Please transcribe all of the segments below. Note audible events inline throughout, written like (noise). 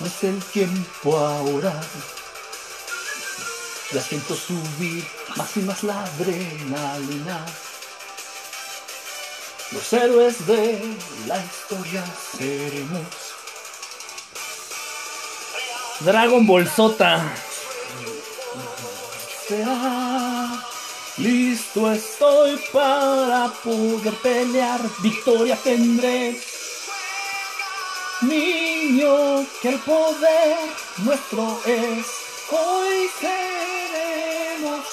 no es el tiempo ahora. Ya siento subir más y más la adrenalina. Los héroes de la historia seremos. Dragon Ball Sota. Sea, listo estoy para poder pelear. Victoria tendré. Que el poder nuestro es. Hoy seremos.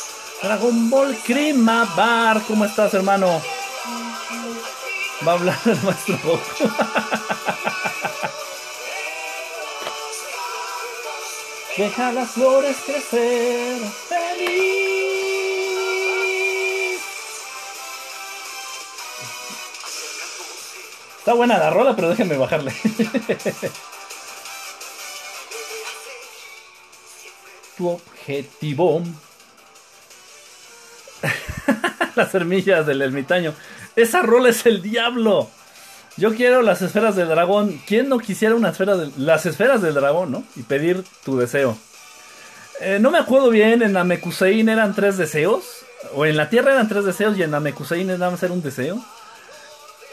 Dragon Ball Krima Bar. ¿Cómo estás, hermano? Va a hablar el maestro. (laughs) Deja las flores crecer. Feliz. Está buena la rola, pero déjenme bajarle. (laughs) Tu objetivo. (laughs) Las semillas del ermitaño. Esa rola es el diablo. Yo quiero las esferas del dragón. ¿Quién no quisiera una esfera de las esferas del dragón, no? Y pedir tu deseo. Eh, no me acuerdo bien, en Namekusein eran tres deseos. O en la Tierra eran tres deseos y en Namekusein nada más era un deseo.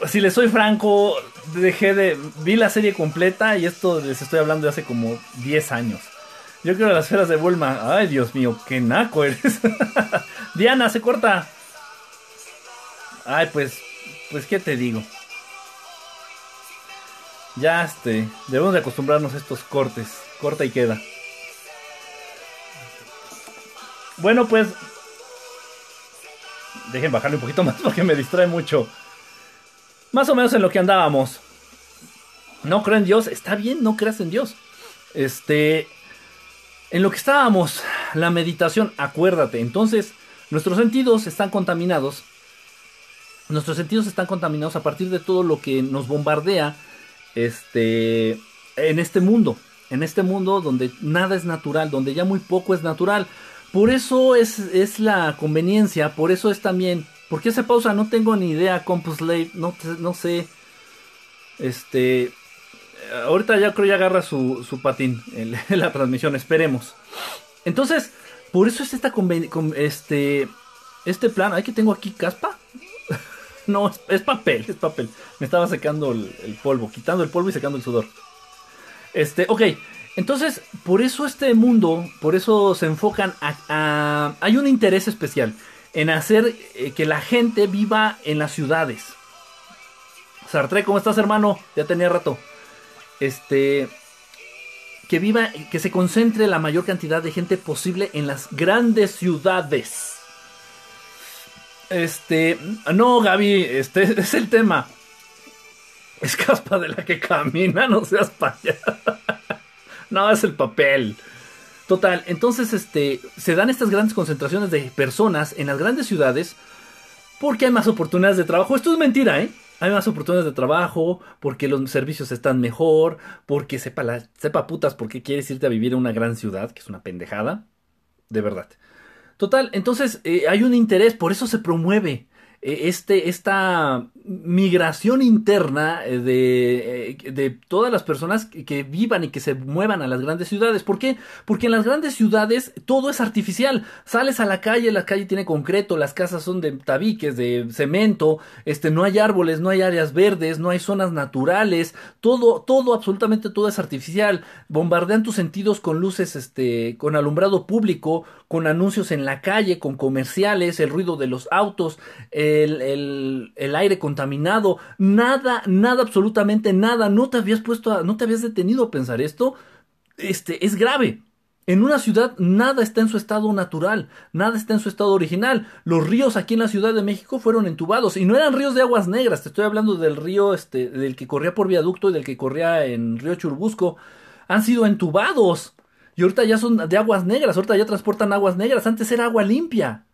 Si les soy franco, dejé de. Vi la serie completa y esto les estoy hablando de hace como 10 años. Yo quiero las esferas de Bulma. Ay, Dios mío, qué naco eres. (laughs) Diana, se corta. Ay, pues. Pues, ¿qué te digo? Ya, este. Debemos de acostumbrarnos a estos cortes. Corta y queda. Bueno, pues. Dejen bajarle un poquito más (laughs) porque me distrae mucho. Más o menos en lo que andábamos. No creo en Dios. Está bien, no creas en Dios. Este. En lo que estábamos, la meditación, acuérdate. Entonces, nuestros sentidos están contaminados. Nuestros sentidos están contaminados a partir de todo lo que nos bombardea este, en este mundo. En este mundo donde nada es natural, donde ya muy poco es natural. Por eso es, es la conveniencia, por eso es también. ¿Por qué se pausa? No tengo ni idea, Compus Slave, no, no sé. Este. Ahorita ya creo ya agarra su, patín en, la transmisión, esperemos. Entonces, por eso es esta este. Este plan. Ay, que tengo aquí caspa. (laughs) no, es, papel, es papel. Me estaba secando el, polvo, quitando el polvo y secando el sudor. Este, ok. Entonces, por eso este mundo, por eso se enfocan a, a hay un interés especial en hacer eh, que la gente viva en las ciudades. Sartre, ¿cómo estás, hermano? Ya tenía rato. Este que viva, que se concentre la mayor cantidad de gente posible en las grandes ciudades. Este, no, Gaby, este (laughs) es el tema. Es caspa de la que camina, no seas payasa. (laughs) No, es el papel. Total, entonces este se dan estas grandes concentraciones de personas en las grandes ciudades porque hay más oportunidades de trabajo. Esto es mentira, ¿eh? Hay más oportunidades de trabajo, porque los servicios están mejor, porque sepa, la, sepa putas por qué quieres irte a vivir en una gran ciudad, que es una pendejada. De verdad. Total, entonces eh, hay un interés, por eso se promueve este, esta migración interna de, eh, de todas las personas que, vivan y que se muevan a las grandes ciudades. ¿Por qué? Porque en las grandes ciudades todo es artificial. Sales a la calle, la calle tiene concreto, las casas son de tabiques, de cemento, este, no hay árboles, no hay áreas verdes, no hay zonas naturales, todo, todo, absolutamente todo es artificial. Bombardean tus sentidos con luces, este, con alumbrado público, con anuncios en la calle, con comerciales, el ruido de los autos, el, el, aire contaminado, nada, nada, absolutamente nada. No te habías puesto, a, no te habías detenido a pensar esto. Este, es grave. En una ciudad nada está en su estado natural, nada está en su estado original. Los ríos aquí en la Ciudad de México fueron entubados y no eran ríos de aguas negras, te estoy hablando del río este del que corría por viaducto y del que corría en Río Churbusco. Han sido entubados. Y ahorita ya son de aguas negras, ahorita ya transportan aguas negras, antes era agua limpia.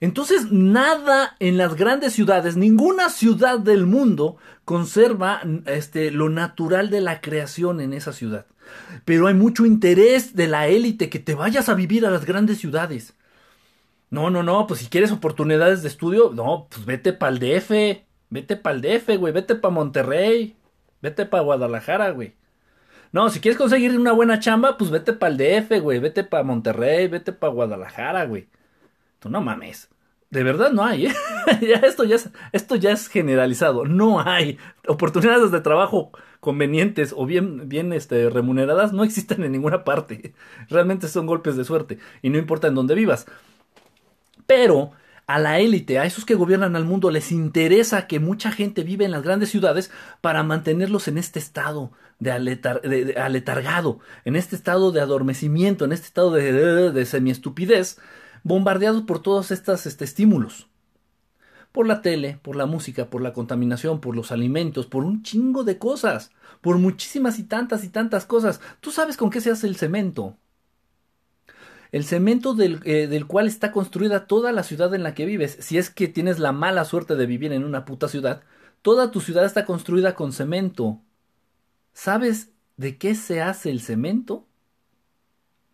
Entonces, nada en las grandes ciudades, ninguna ciudad del mundo conserva este, lo natural de la creación en esa ciudad. Pero hay mucho interés de la élite que te vayas a vivir a las grandes ciudades. No, no, no, pues si quieres oportunidades de estudio, no, pues vete para el DF, vete para el DF, güey, vete para Monterrey, vete para Guadalajara, güey. No, si quieres conseguir una buena chamba, pues vete para el DF, güey. Vete para Monterrey, vete para Guadalajara, güey. Tú no mames. De verdad no hay, ¿eh? (laughs) ya esto, ya es, esto ya es generalizado. No hay oportunidades de trabajo convenientes o bien, bien este, remuneradas. No existen en ninguna parte. Realmente son golpes de suerte. Y no importa en dónde vivas. Pero a la élite, a esos que gobiernan al mundo, les interesa que mucha gente vive en las grandes ciudades para mantenerlos en este estado de, aletargado, en este estado de adormecimiento, en este estado de, de semiestupidez, bombardeados por todos estos este, estímulos. Por la tele, por la música, por la contaminación, por los alimentos, por un chingo de cosas, por muchísimas y tantas y tantas cosas. Tú sabes con qué se hace el cemento. El cemento eh, del, cual está construida toda la ciudad en la que vives, si es que tienes la mala suerte de vivir en una puta ciudad, toda tu ciudad está construida con cemento. ¿Sabes de qué se hace el cemento?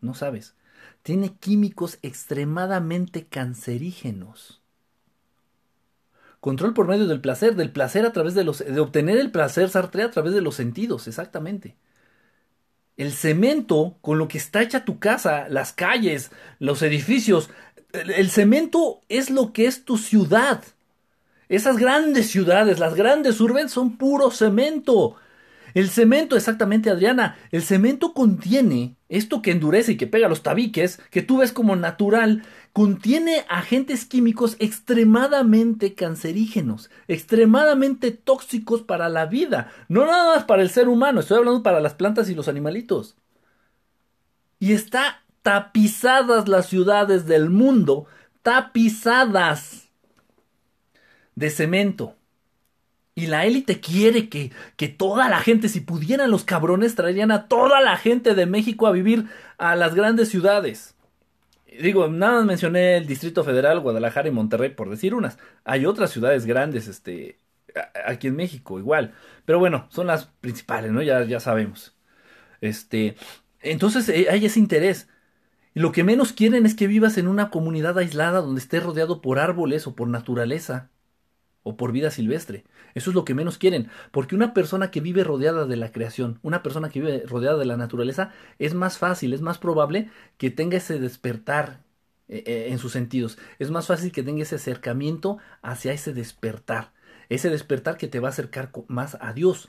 No sabes. Tiene químicos extremadamente cancerígenos. Control por medio del placer, del placer a través de los. de obtener el placer Sartre a través de los sentidos, exactamente. El cemento con lo que está hecha tu casa, las calles, los edificios, el, cemento es lo que es tu ciudad. Esas grandes ciudades, las grandes urbes son puro cemento. El cemento, exactamente, Adriana, el cemento contiene esto que endurece y que pega los tabiques, que tú ves como natural, contiene agentes químicos extremadamente cancerígenos, extremadamente tóxicos para la vida, no nada más para el ser humano, estoy hablando para las plantas y los animalitos. Y está tapizadas las ciudades del mundo, tapizadas de cemento. Y la élite quiere que, que toda la gente, si pudieran los cabrones, traerían a toda la gente de México a vivir a las grandes ciudades. Digo, nada más mencioné el Distrito Federal, Guadalajara y Monterrey, por decir unas. Hay otras ciudades grandes, este, aquí en México, igual. Pero bueno, son las principales, ¿no? Ya, ya sabemos. Este, entonces eh, hay ese interés. Y lo que menos quieren es que vivas en una comunidad aislada donde estés rodeado por árboles o por naturaleza o por vida silvestre. Eso es lo que menos quieren, porque una persona que vive rodeada de la creación, una persona que vive rodeada de la naturaleza, es más fácil, es más probable que tenga ese despertar eh, eh, en sus sentidos. Es más fácil que tenga ese acercamiento hacia ese despertar, ese despertar que te va a acercar más a Dios.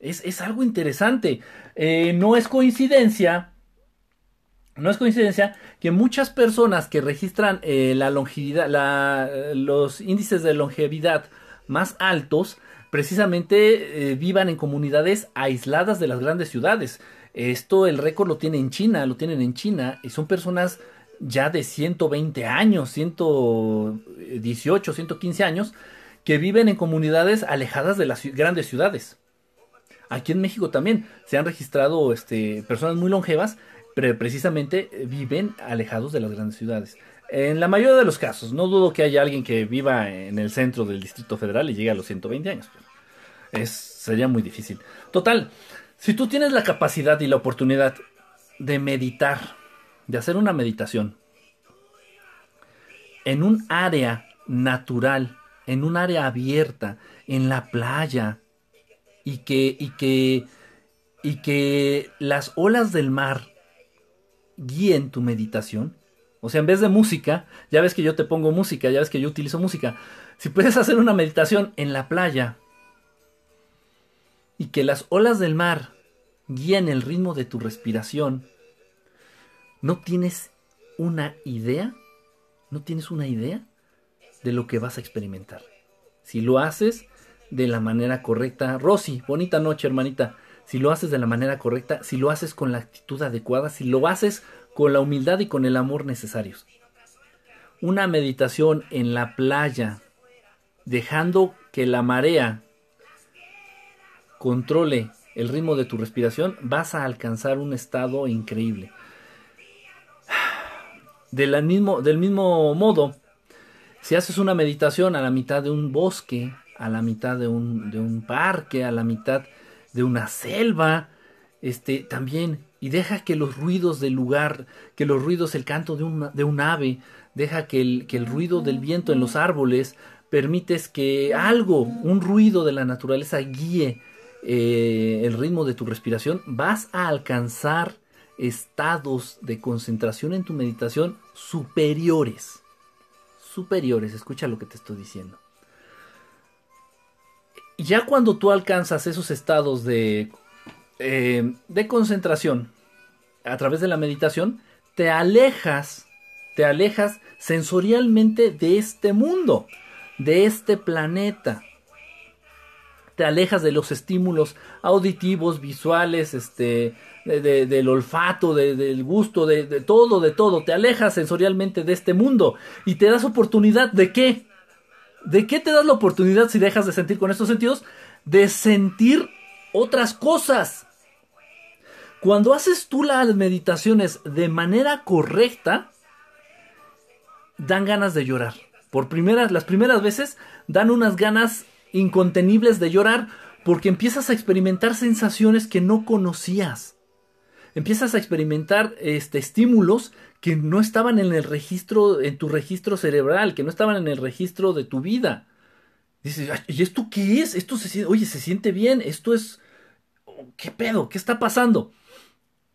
Es, es algo interesante. Eh, no es coincidencia no es coincidencia que muchas personas que registran la longevidad, los índices de longevidad más altos, precisamente eh, vivan en comunidades aisladas de las grandes ciudades. Esto el récord lo tiene en China, lo tienen en China, y son personas ya de 120 años, 118, 115 años, que viven en comunidades alejadas de las grandes ciudades. Aquí en México también se han registrado este, personas muy longevas pero precisamente eh, viven alejados de las grandes ciudades. En la mayoría de los casos, no dudo que haya alguien que viva en el centro del Distrito Federal y llegue a los 120 años. Es, sería muy difícil. Total, si tú tienes la capacidad y la oportunidad de meditar, de hacer una meditación en un área natural, en un área abierta, en la playa, y que, y que, y que las olas del mar guíen tu meditación. O sea, en vez de música, ya ves que yo te pongo música, ya ves que yo utilizo música. Si puedes hacer una meditación en la playa y que las olas del mar guíen el ritmo de tu respiración, ¿no tienes una idea? ¿No tienes una idea de lo que vas a experimentar? Si lo haces de la manera correcta, Rosy, bonita noche, hermanita si lo haces de la manera correcta, si lo haces con la actitud adecuada, si lo haces con la humildad y con el amor necesarios. Una meditación en la playa, dejando que la marea controle el ritmo de tu respiración, vas a alcanzar un estado increíble. mismo, del mismo modo, si haces una meditación a la mitad de un bosque, a la mitad de un, de un parque, a la mitad de una selva, este, también, y deja que los ruidos del lugar, que los ruidos, el canto de, una, de un ave, deja que el, que el ruido del viento en los árboles, permites que algo, un ruido de la naturaleza guíe, eh, el ritmo de tu respiración, vas a alcanzar estados de concentración en tu meditación superiores. Superiores, escucha lo que te estoy diciendo. Ya cuando tú alcanzas esos estados de, eh, de concentración a través de la meditación, te alejas, te alejas sensorialmente de este mundo, de este planeta te alejas de los estímulos auditivos, visuales, este, del olfato, del gusto, de, de, todo, de todo. Te alejas sensorialmente de este mundo y te das oportunidad de qué? ¿De qué te das la oportunidad si dejas de sentir con estos sentidos? De sentir otras cosas. Cuando haces tú las meditaciones de manera correcta, dan ganas de llorar. Por primeras, las primeras veces dan unas ganas incontenibles de llorar porque empiezas a experimentar sensaciones que no conocías. Empiezas a experimentar este, estímulos que no estaban en el registro, en tu registro cerebral, que no estaban en el registro de tu vida. Dices, ¿y esto qué es? Esto se oye, se siente bien, esto es, ¿qué pedo? ¿Qué está pasando?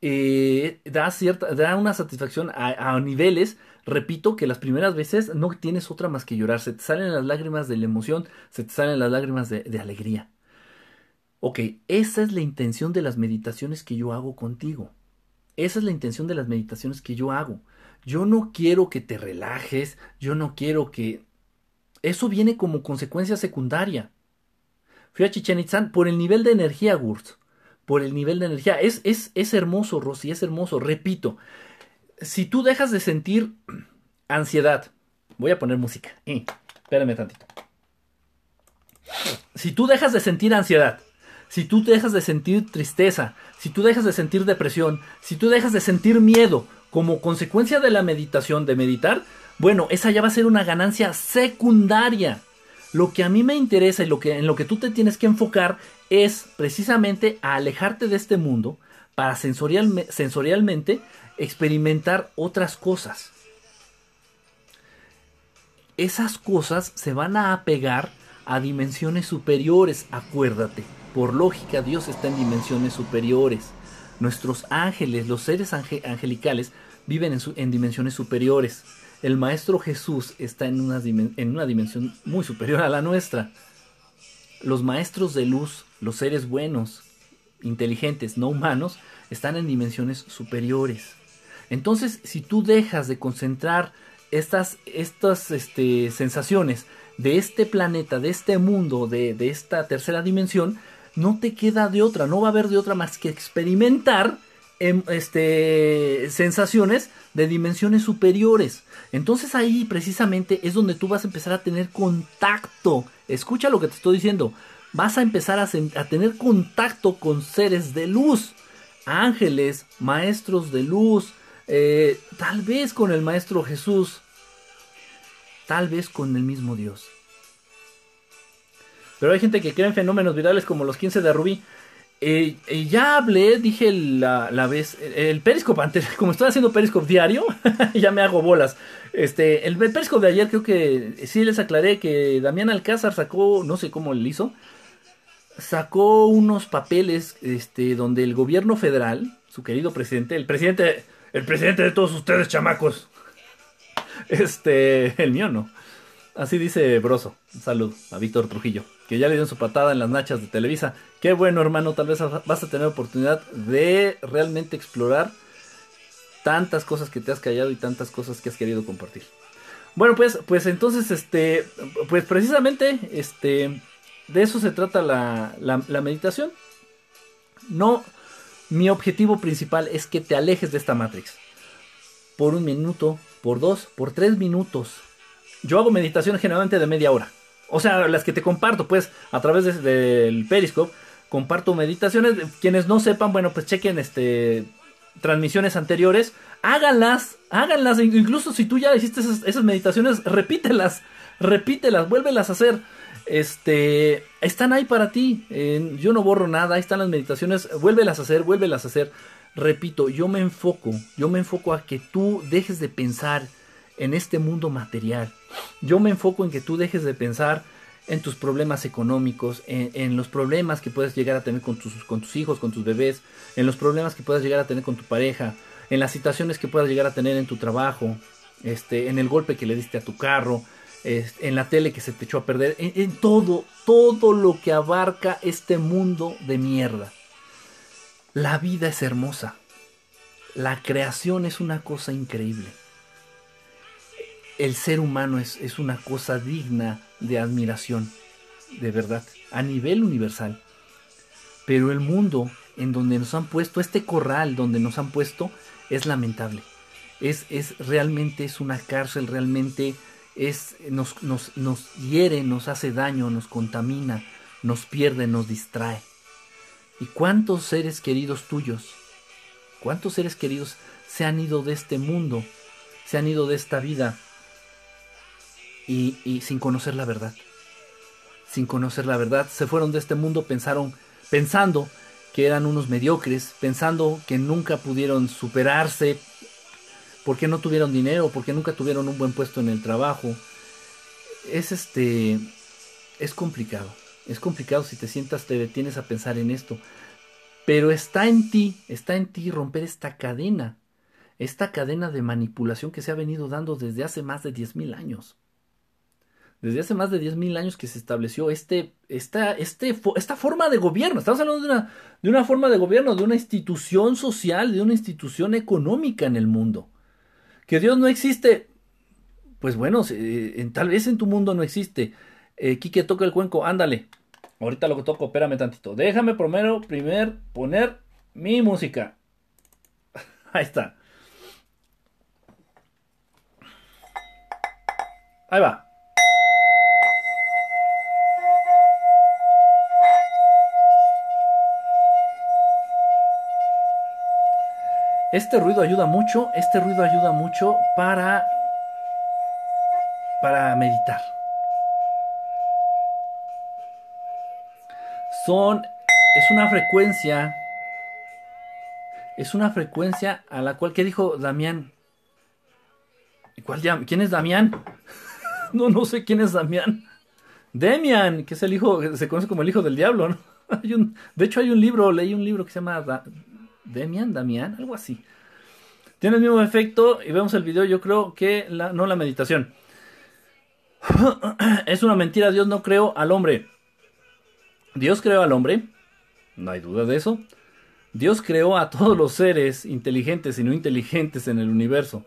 Eh, da cierta, da una satisfacción a niveles Repito que las primeras veces no tienes otra más que llorar. Se te salen las lágrimas de la emoción, se te salen las lágrimas de, alegría. Ok, esa es la intención de las meditaciones que yo hago contigo. Esa es la intención de las meditaciones que yo hago. Yo no quiero que te relajes, yo no quiero que... Eso viene como consecuencia secundaria. Fui a Chichen Itzán por el nivel de energía, Gurt. Por el nivel de energía. Es, es, es hermoso, Rosy, es hermoso. Repito, si tú dejas de sentir ansiedad, voy a poner música. Eh, espérame tantito. Si tú dejas de sentir ansiedad, si tú dejas de sentir tristeza, si tú dejas de sentir depresión, si tú dejas de sentir miedo como consecuencia de la meditación, de meditar, bueno, esa ya va a ser una ganancia secundaria. Lo que a mí me interesa y lo que, en lo que tú te tienes que enfocar es precisamente a alejarte de este mundo para sensorialmente experimentar otras cosas. Esas cosas se van a apegar a dimensiones superiores, acuérdate. Por lógica, Dios está en dimensiones superiores. Nuestros ángeles, los seres angelicales, viven en, en, dimensiones superiores. El Maestro Jesús está en una, en una dimensión muy superior a la nuestra. Los maestros de luz, los seres buenos, inteligentes, no humanos, están en dimensiones superiores. Entonces, si tú dejas de concentrar estas, estas este, sensaciones de este planeta, de este mundo, de, esta tercera dimensión, no te queda de otra, no va a haber de otra más que experimentar em, este, sensaciones de dimensiones superiores. Entonces ahí precisamente es donde tú vas a empezar a tener contacto. Escucha lo que te estoy diciendo. Vas a empezar a, tener contacto con seres de luz, ángeles, maestros de luz, eh, tal vez con el Maestro Jesús, tal vez con el mismo Dios. Pero hay gente que cree en fenómenos virales como los 15 de Rubí. Eh, eh, ya hablé, dije la, vez, el Periscope antes, (laughs) como estoy haciendo Periscope diario, (laughs) ya me hago bolas. Este, el, Periscope de ayer creo que sí les aclaré que Damián Alcázar sacó, no sé cómo le hizo, sacó unos papeles este, donde el gobierno federal, su querido presidente, el presidente el presidente de todos ustedes, chamacos. (laughs) Este, el mío no. Así dice Broso. Salud a Víctor Trujillo, que ya le dio su patada en las nachas de Televisa. Qué bueno, hermano, tal vez vas a tener oportunidad de realmente explorar tantas cosas que te has callado y tantas cosas que has querido compartir. Bueno, pues, pues entonces, este, pues precisamente, este, de eso se trata la, la meditación. No, mi objetivo principal es que te alejes de esta Matrix. Por un minuto, por dos, por tres minutos. Yo hago meditaciones generalmente de media hora. O sea, las que te comparto, pues, a través del Periscope, comparto meditaciones. Quienes no sepan, bueno, pues chequen este transmisiones anteriores, háganlas, háganlas, incluso si tú ya hiciste esas, meditaciones, repítelas, repítelas, vuélvelas a hacer. Este, están ahí para ti. yo no borro nada, ahí están las meditaciones. Vuélvelas a hacer, vuélvelas a hacer. Repito, yo me enfoco, yo me enfoco a que tú dejes de pensar en este mundo material. Yo me enfoco en que tú dejes de pensar en tus problemas económicos, en, los problemas que puedes llegar a tener con tus, con tus hijos, con tus bebés, en los problemas que puedas llegar a tener con tu pareja, en las situaciones que puedas llegar a tener en tu trabajo, este, en el golpe que le diste a tu carro, en la tele que se te echó a perder, en, en todo, todo lo que abarca este mundo de mierda. La vida es hermosa. La creación es una cosa increíble. El ser humano es, es una cosa digna de admiración, de verdad, a nivel universal. Pero el mundo en donde nos han puesto, este corral donde nos han puesto, es lamentable. Es, es realmente es una cárcel, realmente es, nos, nos, nos hiere, nos hace daño, nos contamina, nos pierde, nos distrae. ¿Y cuántos seres queridos tuyos, cuántos seres queridos se han ido de este mundo, se han ido de esta vida y, sin conocer la verdad? Sin conocer la verdad, se fueron de este mundo, pensaron, pensando que eran unos mediocres, pensando que nunca pudieron superarse, porque no tuvieron dinero, porque nunca tuvieron un buen puesto en el trabajo. Es este es complicado. Es complicado si te sientas, te detienes a pensar en esto. Pero está en ti, está en ti romper esta cadena, esta cadena de manipulación que se ha venido dando desde hace más de 10.000 años. Desde hace más de 10.000 años que se estableció este, esta, este, esta forma de gobierno. Estamos hablando de una, de una forma de gobierno, de una institución social, de una institución económica en el mundo. Que Dios no existe. Pues bueno, en, tal vez en tu mundo no existe. Eh, Quique toca el cuenco, ándale. Ahorita lo que toco, espérame tantito. Déjame primero, primer poner mi música. (laughs) Ahí está. Ahí va. Este ruido ayuda mucho, este ruido ayuda mucho para para meditar. Son es una frecuencia es una frecuencia a la cual ¿qué dijo Damián? ¿Cuál ¿Quién es Damián? (laughs) no, no sé quién es Damián. Demian, que es el hijo, se conoce como el hijo del diablo, ¿no? (laughs) Hay un, de hecho hay un libro, leí un libro que se llama Demian, Damián, algo así. Tiene el mismo efecto y vemos el video, yo creo que la, no la meditación. (clears throat) es una mentira, Dios no creó al hombre. Dios creó al hombre, no hay duda de eso. Dios creó a todos los seres inteligentes y no inteligentes en el universo.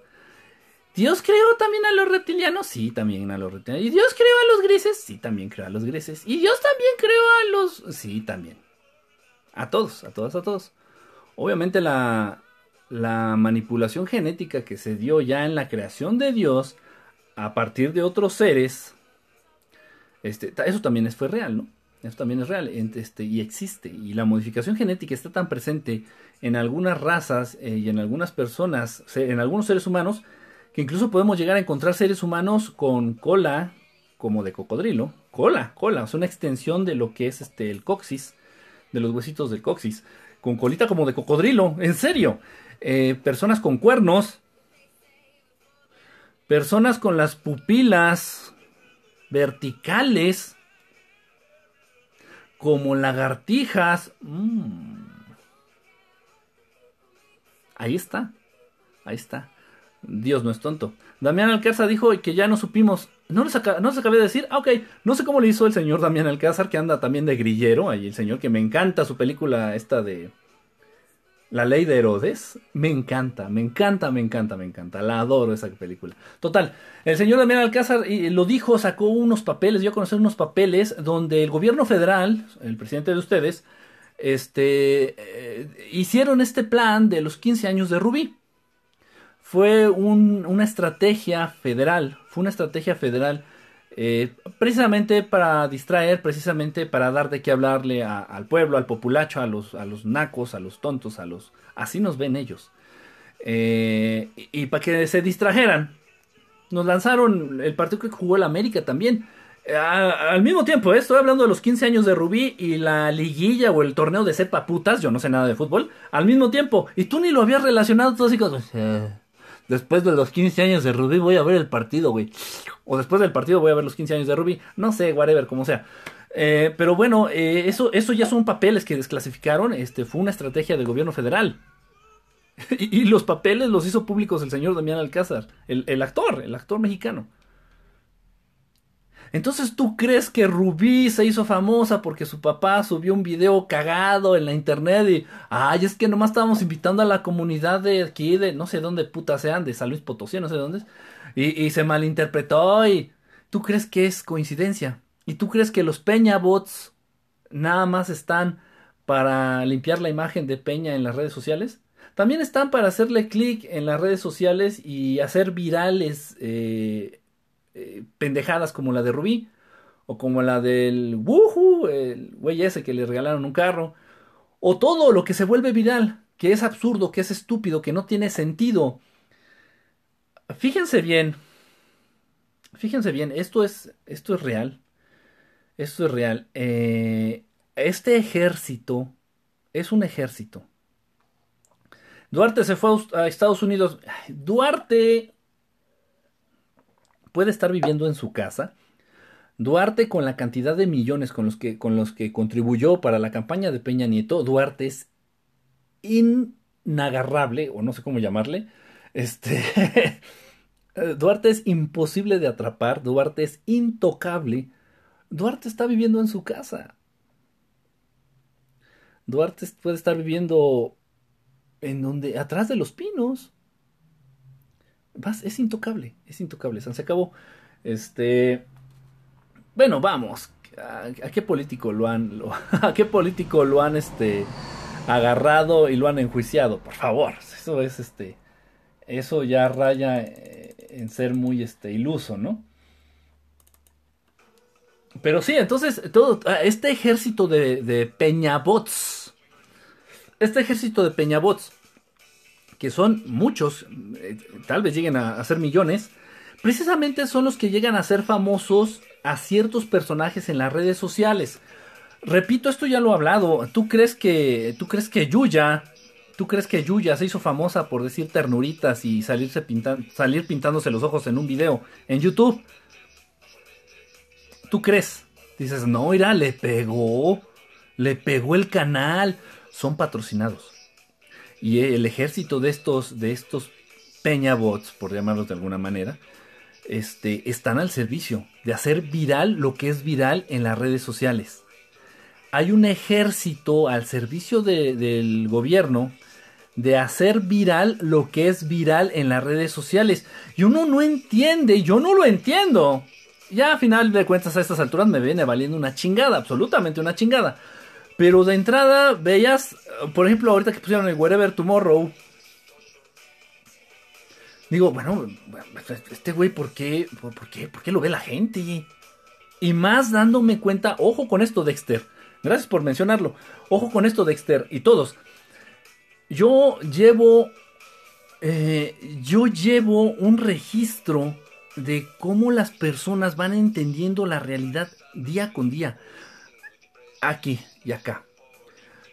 Dios creó también a los reptilianos, sí, también a los reptilianos. ¿Y Dios creó a los grises? Sí, también creó a los grises. ¿Y Dios también creó a los...? Sí, también. A todos, a todos, a todos. Obviamente la, la manipulación genética que se dio ya en la creación de Dios a partir de otros seres, este, eso también fue real, ¿no? Eso también es real este, y existe. Y la modificación genética está tan presente en algunas razas eh, y en algunas personas, en algunos seres humanos, que incluso podemos llegar a encontrar seres humanos con cola como de cocodrilo. Cola, cola, es una extensión de lo que es este, el coxis, de los huesitos del coxis con colita como de cocodrilo, en serio. Eh, personas con cuernos, personas con las pupilas verticales, como lagartijas. Mm. Ahí está, ahí está. Dios no es tonto. Damián Alcázar dijo que ya no supimos. No les, no acabé de decir. Ah, ok. No sé cómo le hizo el señor Damián Alcázar, que anda también de grillero. Ahí el señor que me encanta su película esta de. La ley de Herodes. Me encanta, me encanta, me encanta, me encanta. La adoro esa película. Total. El señor Damián Alcázar lo dijo, sacó unos papeles. Yo conocí unos papeles donde el gobierno federal, el presidente de ustedes, este, eh, hicieron este plan de los 15 años de Rubí fue una estrategia federal, fue una estrategia federal eh, precisamente para distraer, precisamente para dar de qué hablarle al pueblo, al populacho, a los, a los nacos, a los tontos, a los... Así nos ven ellos. Eh, y, para que se distrajeran, nos lanzaron el partido que jugó el América también. Eh, al mismo tiempo, estoy hablando de los 15 años de Rubí y la liguilla o el torneo de cepa putas, yo no sé nada de fútbol, al mismo tiempo. Y tú ni lo habías relacionado, todo así como... Después de los 15 años de Rubí voy a ver el partido, güey. O después del partido voy a ver los 15 años de Rubí. No sé, whatever, como sea. Eh, pero bueno, eh, eso, eso ya son papeles que desclasificaron. Este, fue una estrategia del gobierno federal. (laughs) y, los papeles los hizo públicos el señor Damián Alcázar, el, el actor, el actor mexicano. Entonces, ¿tú crees que Rubí se hizo famosa porque su papá subió un video cagado en la internet y, ay, es que nomás estábamos invitando a la comunidad de aquí, de no sé dónde puta sean, de San Luis Potosí, no sé dónde, y, y se malinterpretó y, ¿tú crees que es coincidencia? ¿Y tú crees que los Peña bots nada más están para limpiar la imagen de Peña en las redes sociales? También están para hacerle clic en las redes sociales y hacer virales eh, eh, pendejadas como la de Rubí o como la del Woohoo, el güey ese que le regalaron un carro, o todo lo que se vuelve viral, que es absurdo, que es estúpido, que no tiene sentido. Fíjense bien, fíjense bien, esto es, esto es real, esto es real. Eh, este ejército es un ejército. Duarte se fue a Estados Unidos. Duarte puede estar viviendo en su casa. Duarte con la cantidad de millones con los que, con los que contribuyó para la campaña de Peña Nieto, Duarte es inagarrable, o no sé cómo llamarle. Este, (laughs) Duarte es imposible de atrapar, Duarte es intocable. Duarte está viviendo en su casa. Duarte puede estar viviendo en donde, atrás de los pinos es intocable, es intocable. Se acabó. Este. Bueno, vamos. ¿A, qué político lo han. (laughs) ¿A qué político lo han este. agarrado y lo han enjuiciado? Por favor. Eso es este. Eso ya raya eh, en ser muy este iluso, ¿no? Pero sí, entonces, todo, ah, este ejército de, de peñabots. Este ejército de peñabots que son muchos, eh, tal vez lleguen a, ser millones, precisamente son los que llegan a ser famosos a ciertos personajes en las redes sociales. Repito, esto ya lo he hablado. ¿Tú crees que, tú crees que Yuya, tú crees que Yuya se hizo famosa por decir ternuritas y salirse salir pintándose los ojos en un video en YouTube? ¿Tú crees? Dices, no, mira, le pegó, le pegó el canal. Son patrocinados. Y el ejército de estos, de estos peñabots, por llamarlos de alguna manera, este, están al servicio de hacer viral lo que es viral en las redes sociales. Hay un ejército al servicio del gobierno de hacer viral lo que es viral en las redes sociales. Y uno no entiende, yo no lo entiendo. Ya a final de cuentas a estas alturas me viene valiendo una chingada, absolutamente una chingada. Pero de entrada veías, por ejemplo, ahorita que pusieron el Wherever Tomorrow. Digo, bueno, este güey, ¿por qué, por, qué, ¿por qué lo ve la gente? Y más dándome cuenta, ojo con esto, Dexter. Gracias por mencionarlo. Ojo con esto, Dexter. Y todos. Yo llevo. Eh, yo llevo un registro de cómo las personas van entendiendo la realidad día con día. Aquí, y acá.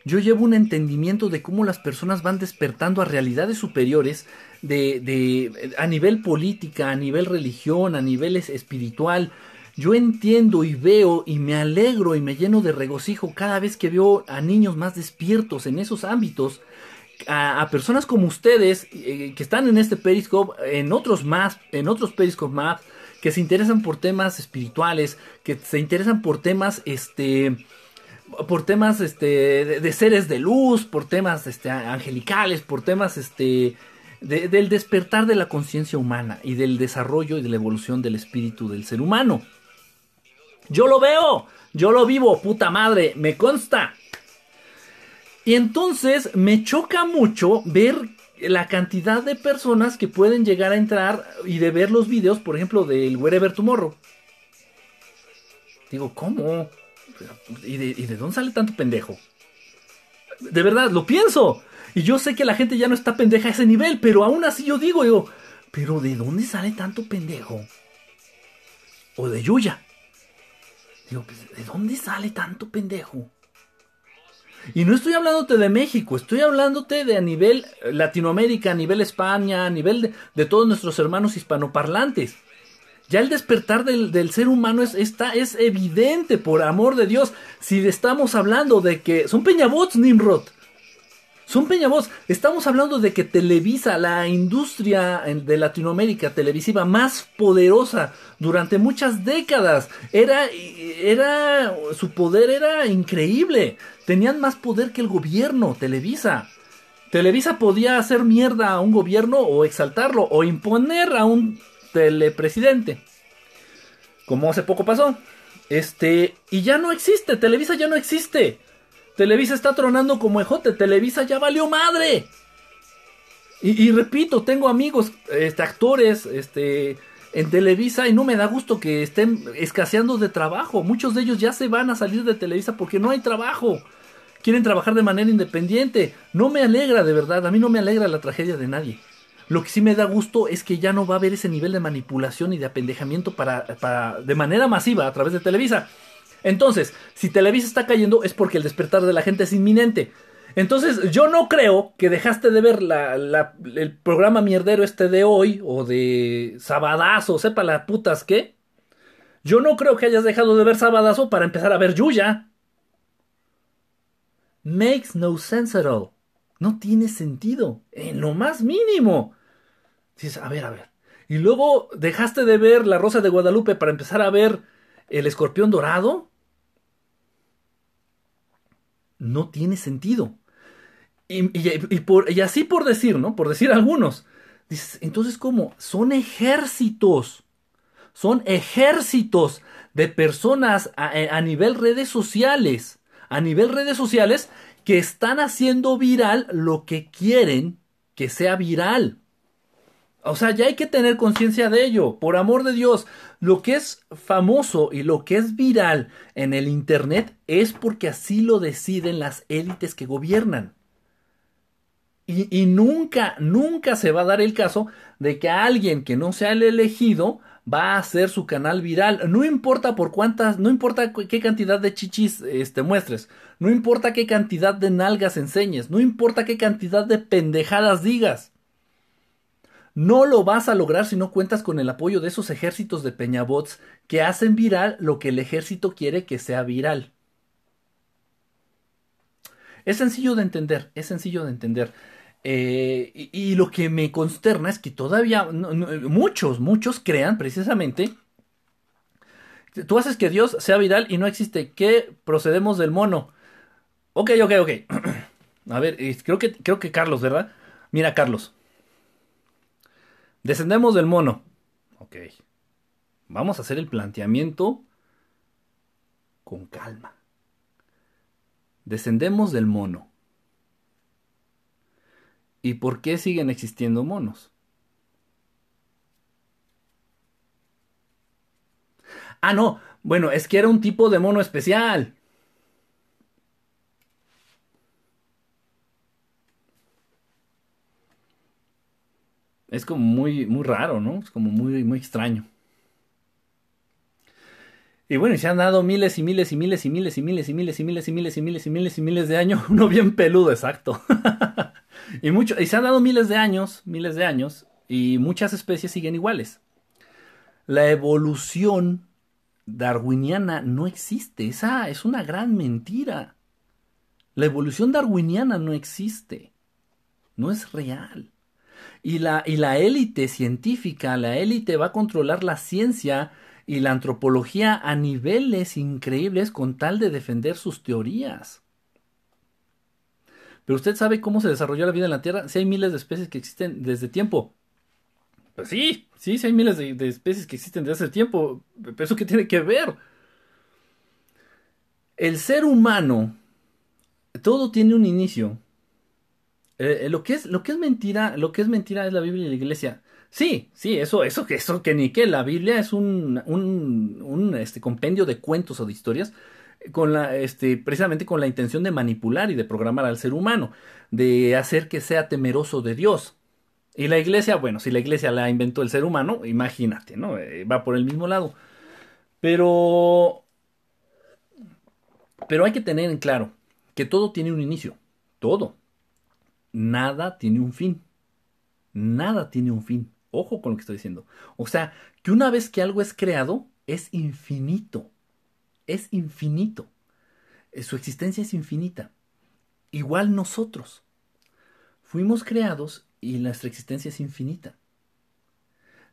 Yo llevo un entendimiento de cómo las personas van despertando a realidades superiores de, a nivel política, a nivel religión, a nivel espiritual. Yo entiendo y veo y me alegro y me lleno de regocijo cada vez que veo a niños más despiertos en esos ámbitos, a, personas como ustedes eh, que están en este Periscope, en otros más, en otros Periscope más, que se interesan por temas espirituales, que se interesan por temas, este, por temas este, de, seres de luz, por temas este, angelicales, por temas este, del despertar de la conciencia humana y del desarrollo y de la evolución del espíritu del ser humano. Yo lo veo, yo lo vivo, puta madre, me consta. Y entonces me choca mucho ver la cantidad de personas que pueden llegar a entrar y de ver los videos, por ejemplo, del Wherever Tomorrow. Digo, ¿cómo? ¿Y de, dónde sale tanto pendejo? De verdad, lo pienso. Y yo sé que la gente ya no está pendeja a ese nivel, pero aún así yo digo, yo, pero ¿de dónde sale tanto pendejo? O de Yuya. Digo, pues, ¿de dónde sale tanto pendejo? Y no estoy hablándote de México, estoy hablándote de a nivel Latinoamérica, a nivel España, a nivel de, de todos nuestros hermanos hispanoparlantes. Ya el despertar del, del ser humano es, está, es evidente, por amor de Dios. Si estamos hablando de que son peñabots, Nimrod. Son peñabots. Estamos hablando de que Televisa, la industria de Latinoamérica televisiva más poderosa durante muchas décadas, era, era, su poder era increíble. Tenían más poder que el gobierno, Televisa. Televisa podía hacer mierda a un gobierno o exaltarlo o imponer a un telepresidente. Como hace poco pasó. Este, y ya no existe, Televisa ya no existe. Televisa está tronando como ejote, Televisa ya valió madre. Y, repito, tengo amigos, este, actores, este, en Televisa y no me da gusto que estén escaseando de trabajo. Muchos de ellos ya se van a salir de Televisa porque no hay trabajo. Quieren trabajar de manera independiente. No me alegra de verdad, a mí no me alegra la tragedia de nadie. Lo que sí me da gusto es que ya no va a haber ese nivel de manipulación y de apendejamiento para, para, de manera masiva a través de Televisa. Entonces, si Televisa está cayendo es porque el despertar de la gente es inminente. Entonces, yo no creo que dejaste de ver el programa mierdero este de hoy o de Sabadazo, sepa la putas qué. Yo no creo que hayas dejado de ver Sabadazo para empezar a ver Yuya. Makes no sense at all. No tiene sentido, en lo más mínimo. Dices, a ver, a ver. Y luego dejaste de ver La Rosa de Guadalupe para empezar a ver El Escorpión Dorado. No tiene sentido. Y, así por decir, ¿no? Por decir algunos. Dices, entonces, ¿cómo? Son ejércitos. Son ejércitos de personas a, a nivel redes sociales. A nivel redes sociales que están haciendo viral lo que quieren que sea viral. O sea, ya hay que tener conciencia de ello. Por amor de Dios, lo que es famoso y lo que es viral en el Internet es porque así lo deciden las élites que gobiernan. Y, nunca, nunca se va a dar el caso de que alguien que no sea el elegido va a hacer su canal viral. No importa por cuántas, no importa qué cantidad de chichis este, muestres, no importa qué cantidad de nalgas enseñes, no importa qué cantidad de pendejadas digas. No lo vas a lograr si no cuentas con el apoyo de esos ejércitos de peñabots que hacen viral lo que el ejército quiere que sea viral. Es sencillo de entender, es sencillo de entender. Eh, y, lo que me consterna es que todavía muchos, muchos crean precisamente. Tú haces que Dios sea viral y no existe. ¿Qué procedemos del mono? Ok, ok, ok. (clears throat) A ver, creo que, creo que Carlos, ¿verdad? Mira, Carlos. Descendemos del mono. Ok. Vamos a hacer el planteamiento con calma. Descendemos del mono. ¿Y por qué siguen existiendo monos? Ah, no. Bueno, es que era un tipo de mono especial. Es como muy, muy raro, ¿no? Es como muy, muy extraño. Y bueno, y se han dado miles y miles y miles y miles y miles y miles y miles y miles y miles y miles y miles de años. Uno bien peludo, exacto. Y, mucho, y se han dado miles de años, miles de años, y muchas especies siguen iguales. La evolución darwiniana no existe. Esa es una gran mentira. La evolución darwiniana no existe. No es real. Y la, y la élite científica, la élite va a controlar la ciencia y la antropología a niveles increíbles con tal de defender sus teorías. Pero usted sabe cómo se desarrolló la vida en la Tierra. Si hay miles de especies que existen desde tiempo. Pues sí, sí, sí hay miles de, especies que existen desde hace tiempo. Pero eso qué tiene que ver. El ser humano, todo tiene un inicio. Eh, eh, lo, que es, lo que es mentira, lo que es mentira es la Biblia y la Iglesia. Sí, sí, eso, eso, eso que ni que la Biblia es un, un, este, compendio de cuentos o de historias con la, este, precisamente con la intención de manipular y de programar al ser humano, de hacer que sea temeroso de Dios. Y la iglesia, bueno, si la iglesia la inventó el ser humano, imagínate, ¿no? Eh, va por el mismo lado. Pero, pero hay que tener en claro que todo tiene un inicio. Todo. Nada tiene un fin. Nada tiene un fin. Ojo con lo que estoy diciendo. O sea, que una vez que algo es creado, es infinito. Es infinito. Eh, su existencia es infinita. Igual nosotros. Fuimos creados y nuestra existencia es infinita.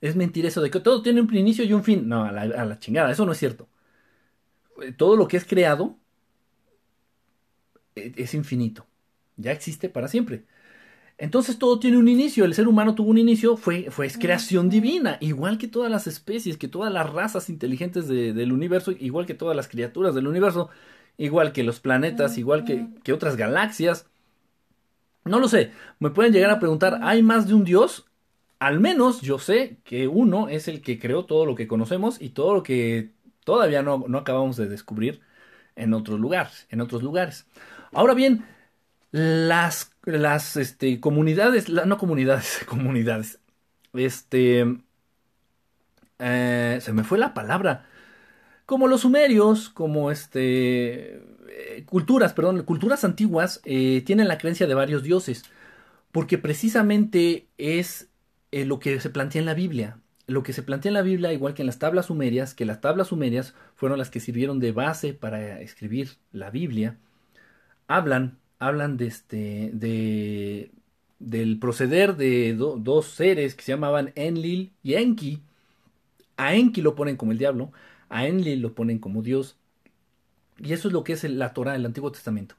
Es mentira eso de que todo tiene un inicio y un fin. No, a la, chingada, eso no es cierto. Eh, todo lo que es creado eh, es infinito. Ya existe para siempre. Entonces todo tiene un inicio. El ser humano tuvo un inicio, fue, fue creación divina, igual que todas las especies, que todas las razas inteligentes del universo, igual que todas las criaturas del universo, igual que los planetas, igual que, que otras galaxias. No lo sé, me pueden llegar a preguntar, ¿hay más de un Dios? Al menos yo sé que uno es el que creó todo lo que conocemos y todo lo que todavía no, no acabamos de descubrir en otros lugares, en otros lugares. Ahora bien, las, las este, comunidades, no comunidades, (laughs) comunidades, este, eh, se me fue la palabra, como los sumerios, como este, eh, culturas, perdón, culturas antiguas eh, tienen la creencia de varios dioses, porque precisamente es lo que se plantea en la Biblia. Lo que se plantea en la Biblia, igual que en las tablas sumerias, que las tablas sumerias fueron las que sirvieron de base para escribir la Biblia, hablan, hablan de este, de, del proceder de dos seres que se llamaban Enlil y Enki. A Enki lo ponen como el diablo, a Enlil lo ponen como Dios, y eso es lo que es la Torah, el Antiguo Testamento.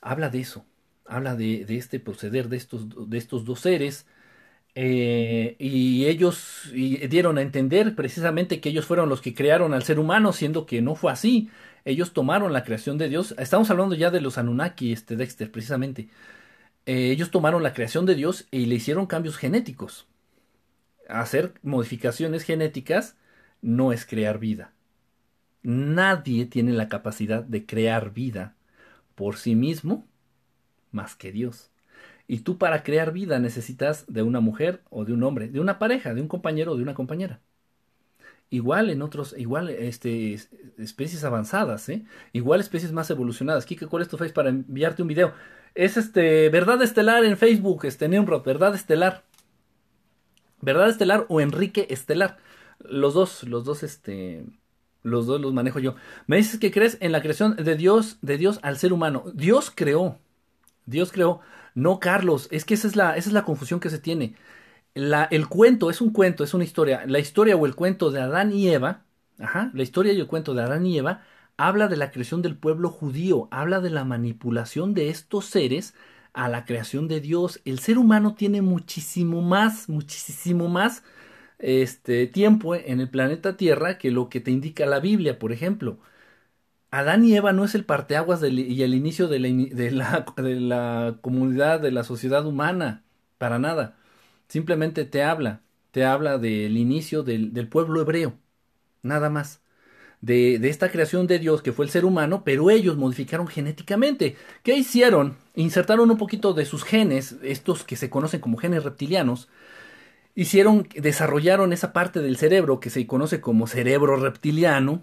Habla de eso, habla de, este proceder de estos, de estos dos seres. Eh, y ellos dieron a entender precisamente que ellos fueron los que crearon al ser humano, siendo que no fue así. Ellos tomaron la creación de Dios. Estamos hablando ya de los Anunnaki, este Dexter, precisamente. Eh, ellos tomaron la creación de Dios y le hicieron cambios genéticos. Hacer modificaciones genéticas no es crear vida. Nadie tiene la capacidad de crear vida por sí mismo más que Dios. Y tú para crear vida necesitas de una mujer o de un hombre, de una pareja, de un compañero o de una compañera. Igual en otros, igual este, especies avanzadas, ¿eh? igual especies más evolucionadas. ¿cuál es tu face para enviarte un video? Es este, Verdad Estelar en Facebook, este Nimrod, Verdad Estelar. Verdad Estelar o Enrique Estelar. Los dos, los dos, este, los dos los manejo yo. Me dices que crees en la creación de Dios, de Dios al ser humano. Dios creó. Dios creó. No, Carlos. Es que esa es la, esa es la confusión que se tiene. La, el cuento es un cuento, es una historia. La historia o el cuento de Adán y Eva, ajá, la historia y el cuento de Adán y Eva habla de la creación del pueblo judío, habla de la manipulación de estos seres a la creación de Dios. El ser humano tiene muchísimo más, muchísimo más este tiempo en el planeta Tierra que lo que te indica la Biblia, por ejemplo. Adán y Eva no es el parteaguas y el inicio de la, comunidad, de la sociedad humana, para nada. Simplemente te habla, te habla del inicio del, del pueblo hebreo, nada más. De, de, esta creación de Dios que fue el ser humano, pero ellos modificaron genéticamente. ¿Qué hicieron? Insertaron un poquito de sus genes, estos que se conocen como genes reptilianos, hicieron, desarrollaron esa parte del cerebro que se conoce como cerebro reptiliano.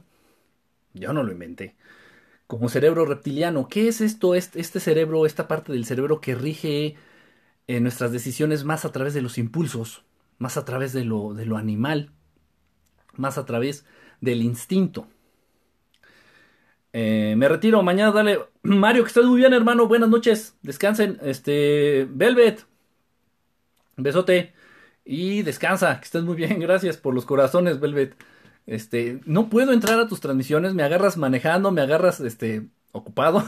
Yo no lo inventé. Como cerebro reptiliano. ¿Qué es esto? Este, cerebro, esta parte del cerebro que rige eh, nuestras decisiones más a través de los impulsos, más a través de lo, de lo animal, más a través del instinto. Eh, me retiro, mañana dale. (clears throat) Mario, que estés muy bien, hermano. Buenas noches. Descansen. Este. Velvet. Besote. Y descansa, que estés muy bien, gracias por los corazones, Velvet. Este, no puedo entrar a tus transmisiones, me agarras manejando, me agarras este ocupado.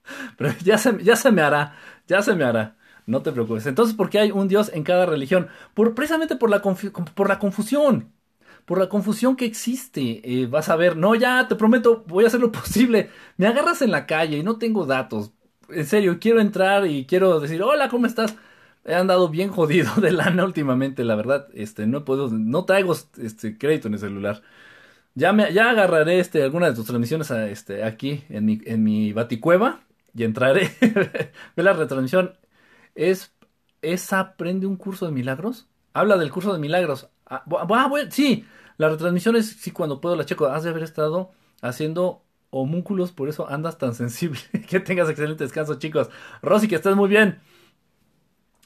(laughs) Pero ya se, ya se me hará, ya se me hará. No te preocupes. Entonces, ¿por qué hay un Dios en cada religión? Por, precisamente por la, por la confusión. Por la confusión que existe. Eh, vas a ver, no, ya te prometo, voy a hacer lo (laughs) posible. Me agarras en la calle y no tengo datos. En serio, quiero entrar y quiero decir, hola, ¿cómo estás? He andado bien jodido de lana últimamente, la verdad. Este, no puedo, no traigo este crédito en el celular. Ya me, ya agarraré este, alguna de tus transmisiones este, aquí en mi, en mi baticueva y entraré. (laughs) Ve la retransmisión. Es, es aprende un curso de milagros. Habla del curso de milagros. Ah, ah sí, la retransmisión es, sí, cuando puedo la checo. Has de haber estado haciendo homúnculos, por eso andas tan sensible. (laughs) que tengas excelente descanso, chicos. Rosy, que estés muy bien.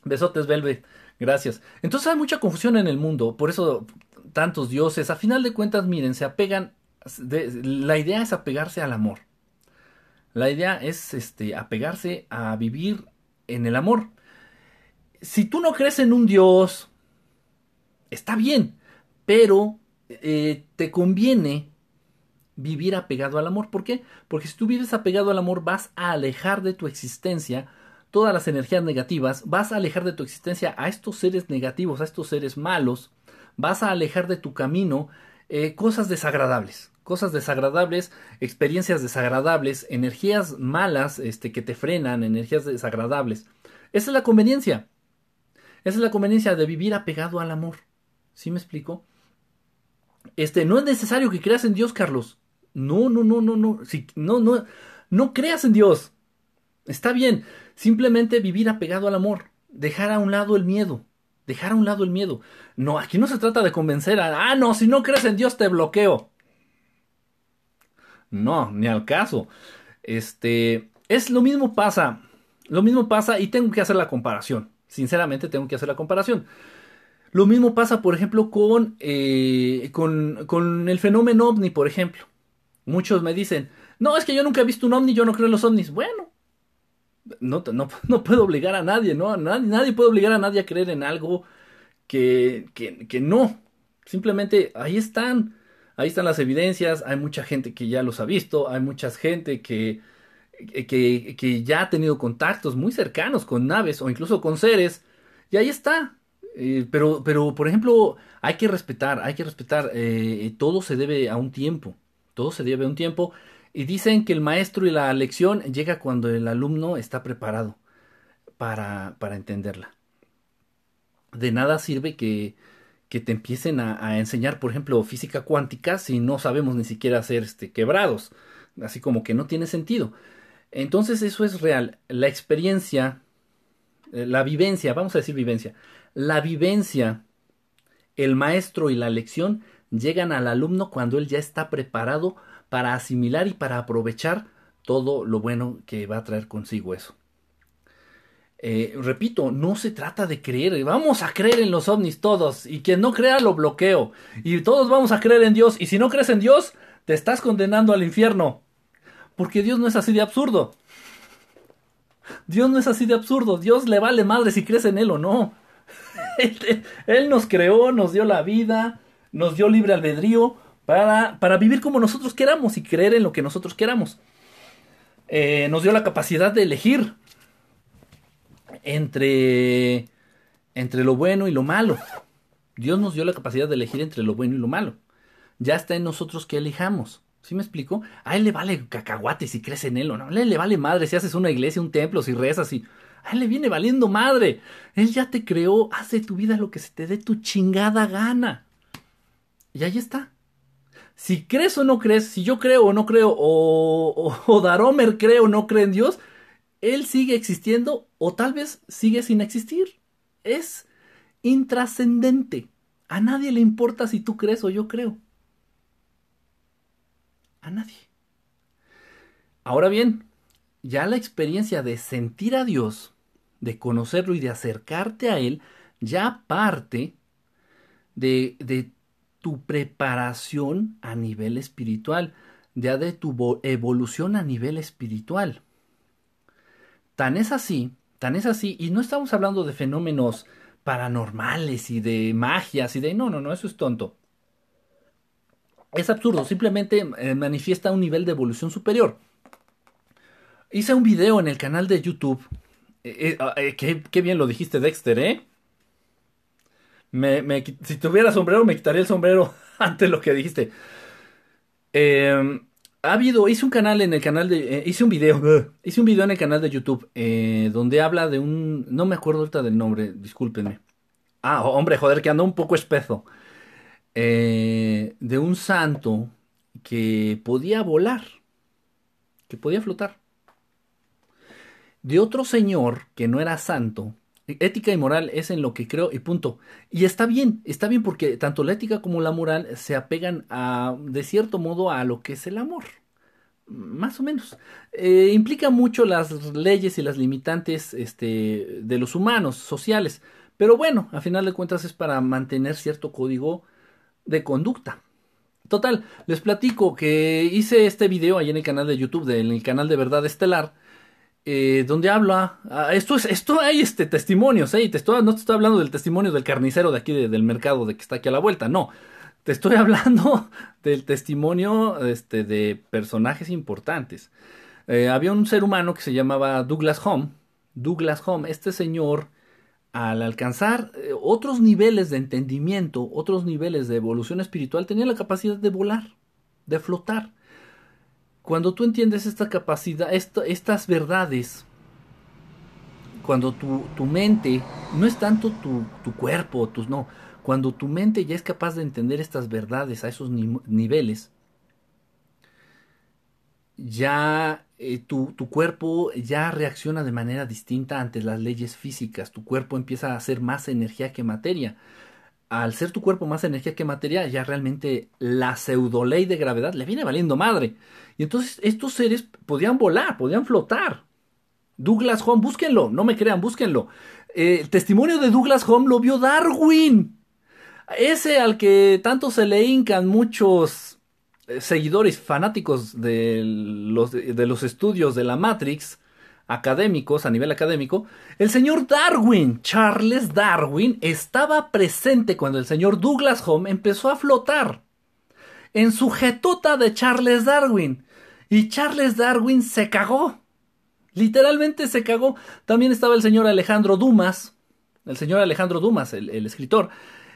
Besotes, Velvet. Gracias. Entonces hay mucha confusión en el mundo, por eso tantos dioses. A final de cuentas, miren, se apegan. la idea es apegarse al amor. La idea es este, apegarse a vivir en el amor. Si tú no crees en un Dios, está bien, pero eh, te conviene vivir apegado al amor. ¿Por qué? Porque si tú vives apegado al amor vas a alejar de tu existencia todas las energías negativas, vas a alejar de tu existencia a estos seres negativos, a estos seres malos, vas a alejar de tu camino eh, cosas desagradables, cosas desagradables, experiencias desagradables, energías malas este, que te frenan, energías desagradables. Esa es la conveniencia. Esa es la conveniencia de vivir apegado al amor. ¿Sí me explico? Este, no es necesario que creas en Dios, Carlos. No, no, no, no, no. Si, no, no, no creas en Dios. Está bien. Simplemente vivir apegado al amor. Dejar a un lado el miedo. Dejar a un lado el miedo. No, aquí no se trata de convencer a, ah, no, si no crees en Dios te bloqueo. No, ni al caso. Este, es lo mismo pasa. Lo mismo pasa y tengo que hacer la comparación. Sinceramente tengo que hacer la comparación. Lo mismo pasa, por ejemplo, con, eh, con, con el fenómeno ovni, por ejemplo. Muchos me dicen, no, es que yo nunca he visto un ovni, yo no creo en los ovnis. Bueno, no, no, no puedo obligar a nadie, ¿no? Nadie, puede obligar a nadie a creer en algo que, que, que no. Simplemente ahí están, ahí están las evidencias, hay mucha gente que ya los ha visto, hay mucha gente que, que, que, ya ha tenido contactos muy cercanos con naves o incluso con seres, y ahí está. Eh, pero, pero, por ejemplo, hay que respetar, hay que respetar, eh, todo se debe a un tiempo. Todo se debe a un tiempo. Y dicen que el maestro y la lección llega cuando el alumno está preparado para, para entenderla. De nada sirve que, que te empiecen a, enseñar, por ejemplo, física cuántica si no sabemos ni siquiera hacer este, quebrados. Así como que no tiene sentido. Entonces eso es real. La experiencia, eh, la vivencia, vamos a decir vivencia. La vivencia, el maestro y la lección llegan al alumno cuando él ya está preparado para asimilar y para aprovechar todo lo bueno que va a traer consigo eso. Eh, repito, no se trata de creer, vamos a creer en los ovnis todos, y quien no crea lo bloqueo, y todos vamos a creer en Dios, y si no crees en Dios, te estás condenando al infierno, porque Dios no es así de absurdo. Dios no es así de absurdo, Dios le vale madre si crees en Él o no. (laughs) él nos creó, nos dio la vida, nos dio libre albedrío para, para vivir como nosotros queramos y creer en lo que nosotros queramos. Eh, nos dio la capacidad de elegir entre, entre lo bueno y lo malo. Dios nos dio la capacidad de elegir entre lo bueno y lo malo. Ya está en nosotros que elijamos. ¿Sí me explico? A él le vale cacahuate si crees en él o no. A él le vale madre si haces una iglesia, un templo, si rezas y... A él le viene valiendo madre. Él ya te creó, hace tu vida lo que se te dé tu chingada gana. Y ahí está. Si crees o no crees, si yo creo o no creo, o, Daromer cree o no cree en Dios, él sigue existiendo o tal vez sigue sin existir. Es intrascendente. A nadie le importa si tú crees o yo creo. A nadie. Ahora bien, ya la experiencia de sentir a Dios, de conocerlo y de acercarte a Él, ya parte de, de tu preparación a nivel espiritual, ya de tu evolución a nivel espiritual. Tan es así, tan es así, y no estamos hablando de fenómenos paranormales y de magias y de no, no, no, eso es tonto. Es absurdo, simplemente eh, manifiesta un nivel de evolución superior. Hice un video en el canal de YouTube. Eh, eh, qué, qué bien lo dijiste, Dexter, ¿eh? Me, si tuviera sombrero, me quitaría el sombrero (laughs) ante lo que dijiste. Em, ha habido, hice un canal en el canal de, eh, hice un video, hice un video en el canal de YouTube eh, donde habla de un, no me acuerdo ahorita del nombre, discúlpenme. Ah, hombre, joder, que anda un poco espeso. Eh, de un santo que podía volar, que podía flotar. De otro señor que no era santo, Ética y moral es en lo que creo y punto. Y está bien, está bien porque tanto la ética como la moral se apegan a, de cierto modo, a lo que es el amor. Más o menos. Eh, implica mucho las leyes y las limitantes este, de los humanos, sociales. Pero bueno, a final de cuentas es para mantener cierto código de conducta. Total, les platico que hice este video ahí en el canal de YouTube, en el canal de Verdad Estelar, eh, donde habla, ah, esto es, esto hay este testimonios, ¿eh? te estoy, no te estoy hablando del testimonio del carnicero de aquí del mercado de que está aquí a la vuelta, no, te estoy (laughs) hablando del testimonio este, de personajes importantes. Eh, había un ser humano que se llamaba Douglas Home, Douglas Home, este señor al alcanzar otros niveles de entendimiento, otros niveles de evolución espiritual, tenía la capacidad de volar, de flotar cuando tú entiendes esta capacidad, estas verdades, cuando tu, mente, no es tanto tu, cuerpo, tus no, cuando tu mente ya es capaz de entender estas verdades a esos niveles, ya eh, tu, tu, cuerpo ya reacciona de manera distinta ante las leyes físicas, tu cuerpo empieza a hacer más energía que materia al ser tu cuerpo más energía que materia, ya realmente la pseudo ley de gravedad le viene valiendo madre. Y entonces estos seres podían volar, podían flotar. Douglas Home, búsquenlo, no me crean, búsquenlo. Eh, el testimonio de Douglas Home lo vio Darwin. Ese al que tanto se le hincan muchos eh, seguidores fanáticos de los, de los estudios de la Matrix académicos, a nivel académico, el señor Darwin, Charles Darwin, estaba presente cuando el señor Douglas Home empezó a flotar en su jetota de Charles Darwin. Y Charles Darwin se cagó. Literalmente se cagó. También estaba el señor Alejandro Dumas. El señor Alejandro Dumas, el, escritor.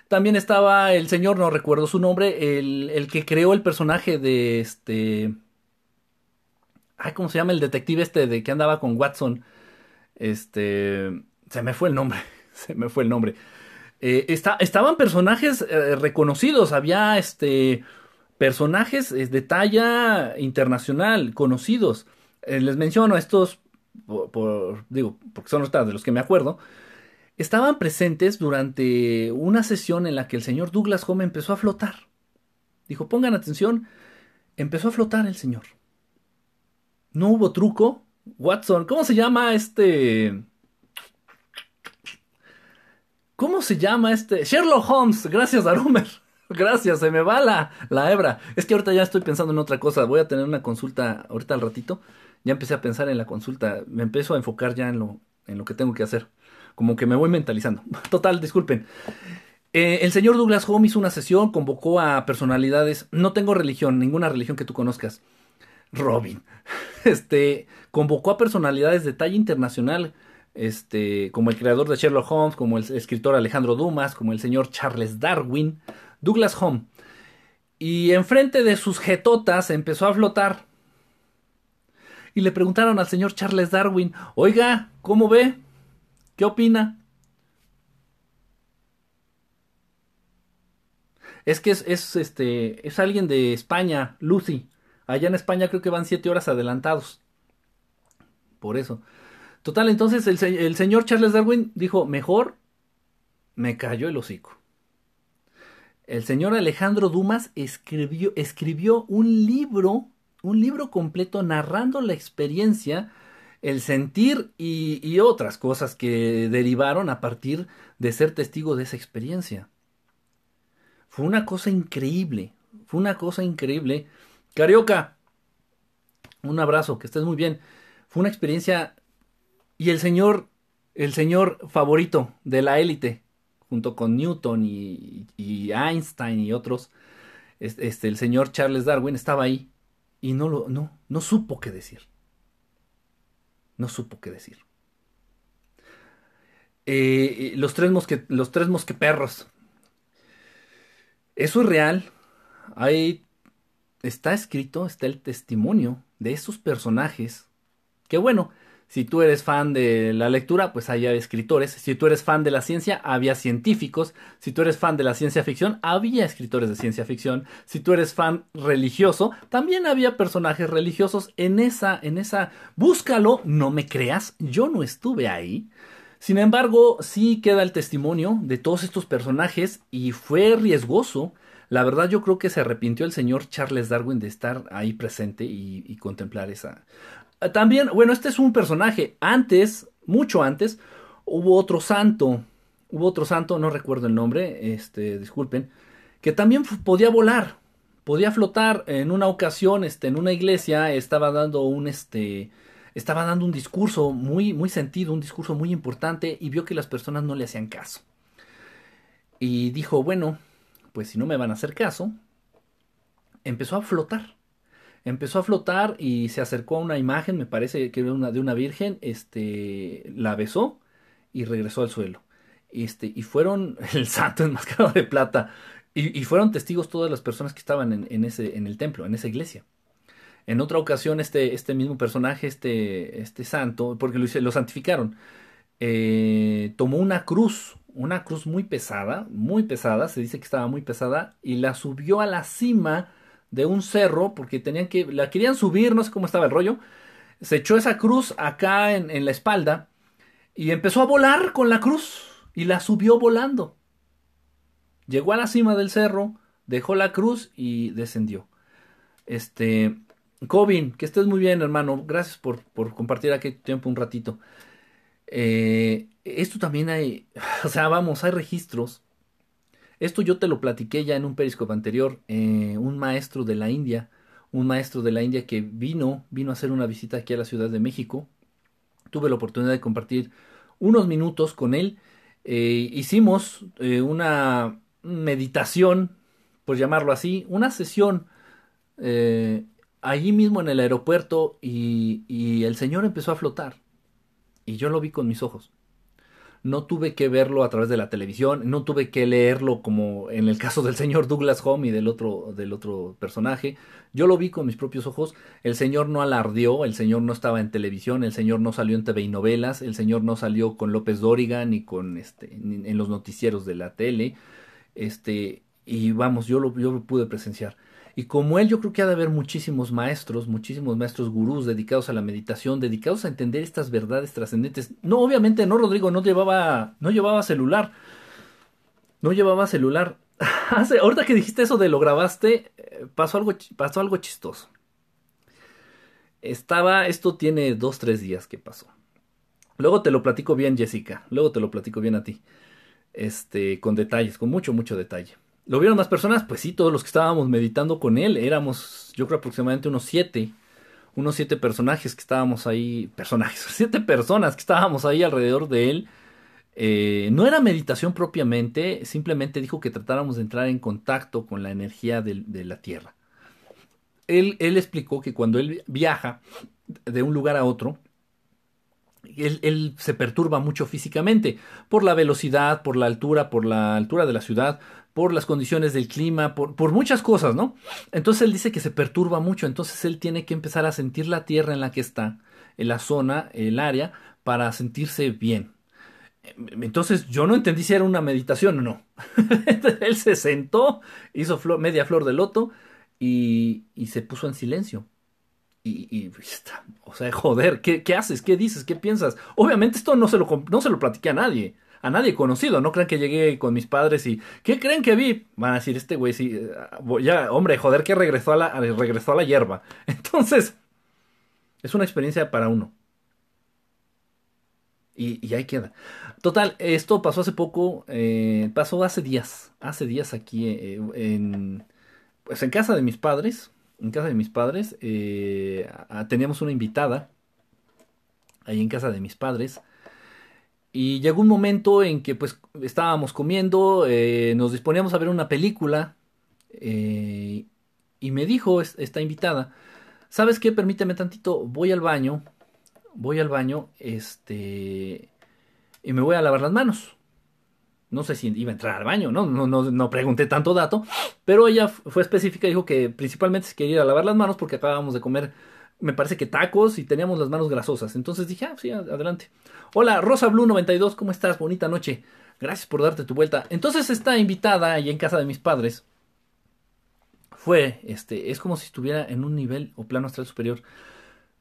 También estaba el señor, no recuerdo su nombre, el, el que creó el personaje de este Ay, ¿cómo se llama el detective este de que andaba con Watson? Este. Se me fue el nombre. (laughs) Se me fue el nombre. Eh, estaban personajes eh, reconocidos. Había este. Personajes eh, de talla internacional, conocidos. les menciono estos. Por, digo, porque son de los que me acuerdo. Estaban presentes durante una sesión en la que el señor Douglas Home empezó a flotar. Dijo, pongan atención. Empezó a flotar el señor no hubo truco. Watson, ¿cómo se llama este? ¿Cómo se llama este? Sherlock Holmes, gracias Arumer. (laughs) Gracias, se me va la, la hebra. Es que ahorita ya estoy pensando en otra cosa. Voy a tener una consulta ahorita al ratito. Ya empecé a pensar en la consulta. Me empiezo a enfocar ya en lo, en lo que tengo que hacer. Como que me voy mentalizando. (laughs) Total, disculpen. Eh, el señor Douglas Home hizo una sesión, convocó a personalidades. No tengo religión, ninguna religión que tú conozcas. Robin. (laughs) Este convocó a personalidades de talla internacional, este, como el creador de Sherlock Holmes, como el escritor Alejandro Dumas, como el señor Charles Darwin, Douglas Home. Y enfrente de sus jetotas empezó a flotar. Y le preguntaron al señor Charles Darwin, oiga, ¿cómo ve? ¿Qué opina? Es que es, es, este, es alguien de España, Lucy. Allá en España creo que van siete horas adelantados. Por eso. Total, entonces el, señor Charles Darwin dijo, mejor me cayó el hocico. El señor Alejandro Dumas escribió, escribió un libro, un libro completo narrando la experiencia, el sentir y, y otras cosas que derivaron a partir de ser testigo de esa experiencia. Fue una cosa increíble, fue una cosa increíble Carioca, un abrazo, que estés muy bien. Fue una experiencia y el señor, el señor favorito de la élite, junto con Newton y, Einstein y otros, este, el señor Charles Darwin estaba ahí y no lo, no, no supo qué decir. No supo qué decir. Eh, los, tres mosque, los tres mosqueperros. Eso es real. Hay está escrito, está el testimonio de esos personajes. Que bueno, si tú eres fan de la lectura, pues había escritores. Si tú eres fan de la ciencia, había científicos. Si tú eres fan de la ciencia ficción, había escritores de ciencia ficción. Si tú eres fan religioso, también había personajes religiosos en esa, en esa. Búscalo, no me creas, yo no estuve ahí. Sin embargo, sí queda el testimonio de todos estos personajes y fue riesgoso La verdad yo creo que se arrepintió el señor Charles Darwin de estar ahí presente y, contemplar esa... También, bueno, este es un personaje. Antes, mucho antes, hubo otro santo. Hubo otro santo, no recuerdo el nombre, este, disculpen, que también podía volar, podía flotar. En una ocasión, este, en una iglesia, estaba dando un, este, estaba dando un discurso muy, muy sentido, un discurso muy importante, y vio que las personas no le hacían caso. Y dijo, bueno, pues si no me van a hacer caso, empezó a flotar. Empezó a flotar y se acercó a una imagen, me parece que era una, de una virgen, este, la besó y regresó al suelo. Este, y fueron (laughs) el santo enmascarado de plata. Y, fueron testigos todas las personas que estaban en, ese, en el templo, en esa iglesia. En otra ocasión, este, este mismo personaje, este, este santo, porque lo, lo santificaron, eh, tomó una cruz, una cruz muy pesada, muy pesada, se dice que estaba muy pesada, y la subió a la cima de un cerro, porque tenían que, la querían subir, no sé cómo estaba el rollo, se echó esa cruz acá en, en la espalda, y empezó a volar con la cruz, y la subió volando. Llegó a la cima del cerro, dejó la cruz y descendió. Este, Cobin, que estés muy bien, hermano. Gracias por, por compartir aquí tiempo un ratito. Eh, esto también hay, (sighs) o sea, vamos, hay registros. Esto yo te lo platiqué ya en un periscope anterior. Eh, un maestro de la India, un maestro de la India que vino, vino a hacer una visita aquí a la Ciudad de México. Tuve la oportunidad de compartir unos minutos con él. Eh, hicimos una meditación, por llamarlo así, una sesión allí mismo en el aeropuerto y el Señor empezó a flotar. Y yo lo vi con mis ojos no tuve que verlo a través de la televisión, no tuve que leerlo como en el caso del señor Douglas Home y del otro, del otro personaje. Yo lo vi con mis propios ojos. El señor no alardeó, el señor no estaba en televisión, el señor no salió en TV y novelas, el señor no salió con López Dóriga ni con este, en los noticieros de la tele. Este, y vamos, yo lo, yo lo pude presenciar. Y como él, yo creo que ha de haber muchísimos maestros, muchísimos maestros gurús dedicados a la meditación, dedicados a entender estas verdades trascendentes. No, obviamente no, Rodrigo, no llevaba, no llevaba celular. No llevaba celular. (laughs) ahorita que dijiste eso de lo grabaste, eh, pasó algo, pasó algo chistoso. Estaba, esto tiene dos, tres días que pasó. Luego te lo platico bien, Jessica. Luego te lo platico bien a ti este, con detalles, con mucho, mucho detalle. ¿Lo vieron más personas? Pues sí, todos los que estábamos meditando con él, éramos, yo creo aproximadamente unos siete, unos siete personajes que estábamos ahí, personajes, (laughs) siete personas que estábamos ahí alrededor de él. Eh, no era meditación propiamente, simplemente dijo que tratáramos de entrar en contacto con la energía de, la Tierra. Él, él explicó que cuando él viaja de un lugar a otro, él, se perturba mucho físicamente por la velocidad, por la altura, por la altura de la ciudad, por las condiciones del clima, por, por, muchas cosas, ¿no? Entonces él dice que se perturba mucho, entonces él tiene que empezar a sentir la tierra en la que está, en la zona, el área, para sentirse bien. Entonces yo no entendí si era una meditación o no. (laughs) él se sentó, hizo media flor de loto y, y se puso en silencio. Y, o sea, joder, ¿qué, haces? ¿Qué dices? ¿Qué piensas? Obviamente esto no se, lo, no se lo platiqué a nadie, a nadie conocido. No crean que llegué con mis padres y, ¿qué creen que vi? Van a decir, este güey, sí, eh, ya, hombre, joder, que regresó a la, regresó a la hierba. (laughs) Entonces, es una experiencia para uno. Y, ahí queda. Total, esto pasó hace poco, eh, pasó hace días, hace días aquí eh, en, pues en casa de mis padres en casa de mis padres, teníamos una invitada, ahí en casa de mis padres, y llegó un momento en que pues estábamos comiendo, eh, nos disponíamos a ver una película, eh, y me dijo esta invitada, ¿sabes qué? Permíteme tantito, voy al baño, voy al baño, este, y me voy a lavar las manos. No sé si iba a entrar al baño, ¿no? No, no, no pregunté tanto dato, pero ella fue específica dijo que principalmente se quería ir a lavar las manos porque acabábamos de comer, me parece que tacos y teníamos las manos grasosas. Entonces dije, ah, sí, adelante. Hola, Rosa Blue 92, ¿cómo estás? Bonita noche. Gracias por darte tu vuelta. Entonces esta invitada ahí en casa de mis padres fue, este, es como si estuviera en un nivel o plano astral superior.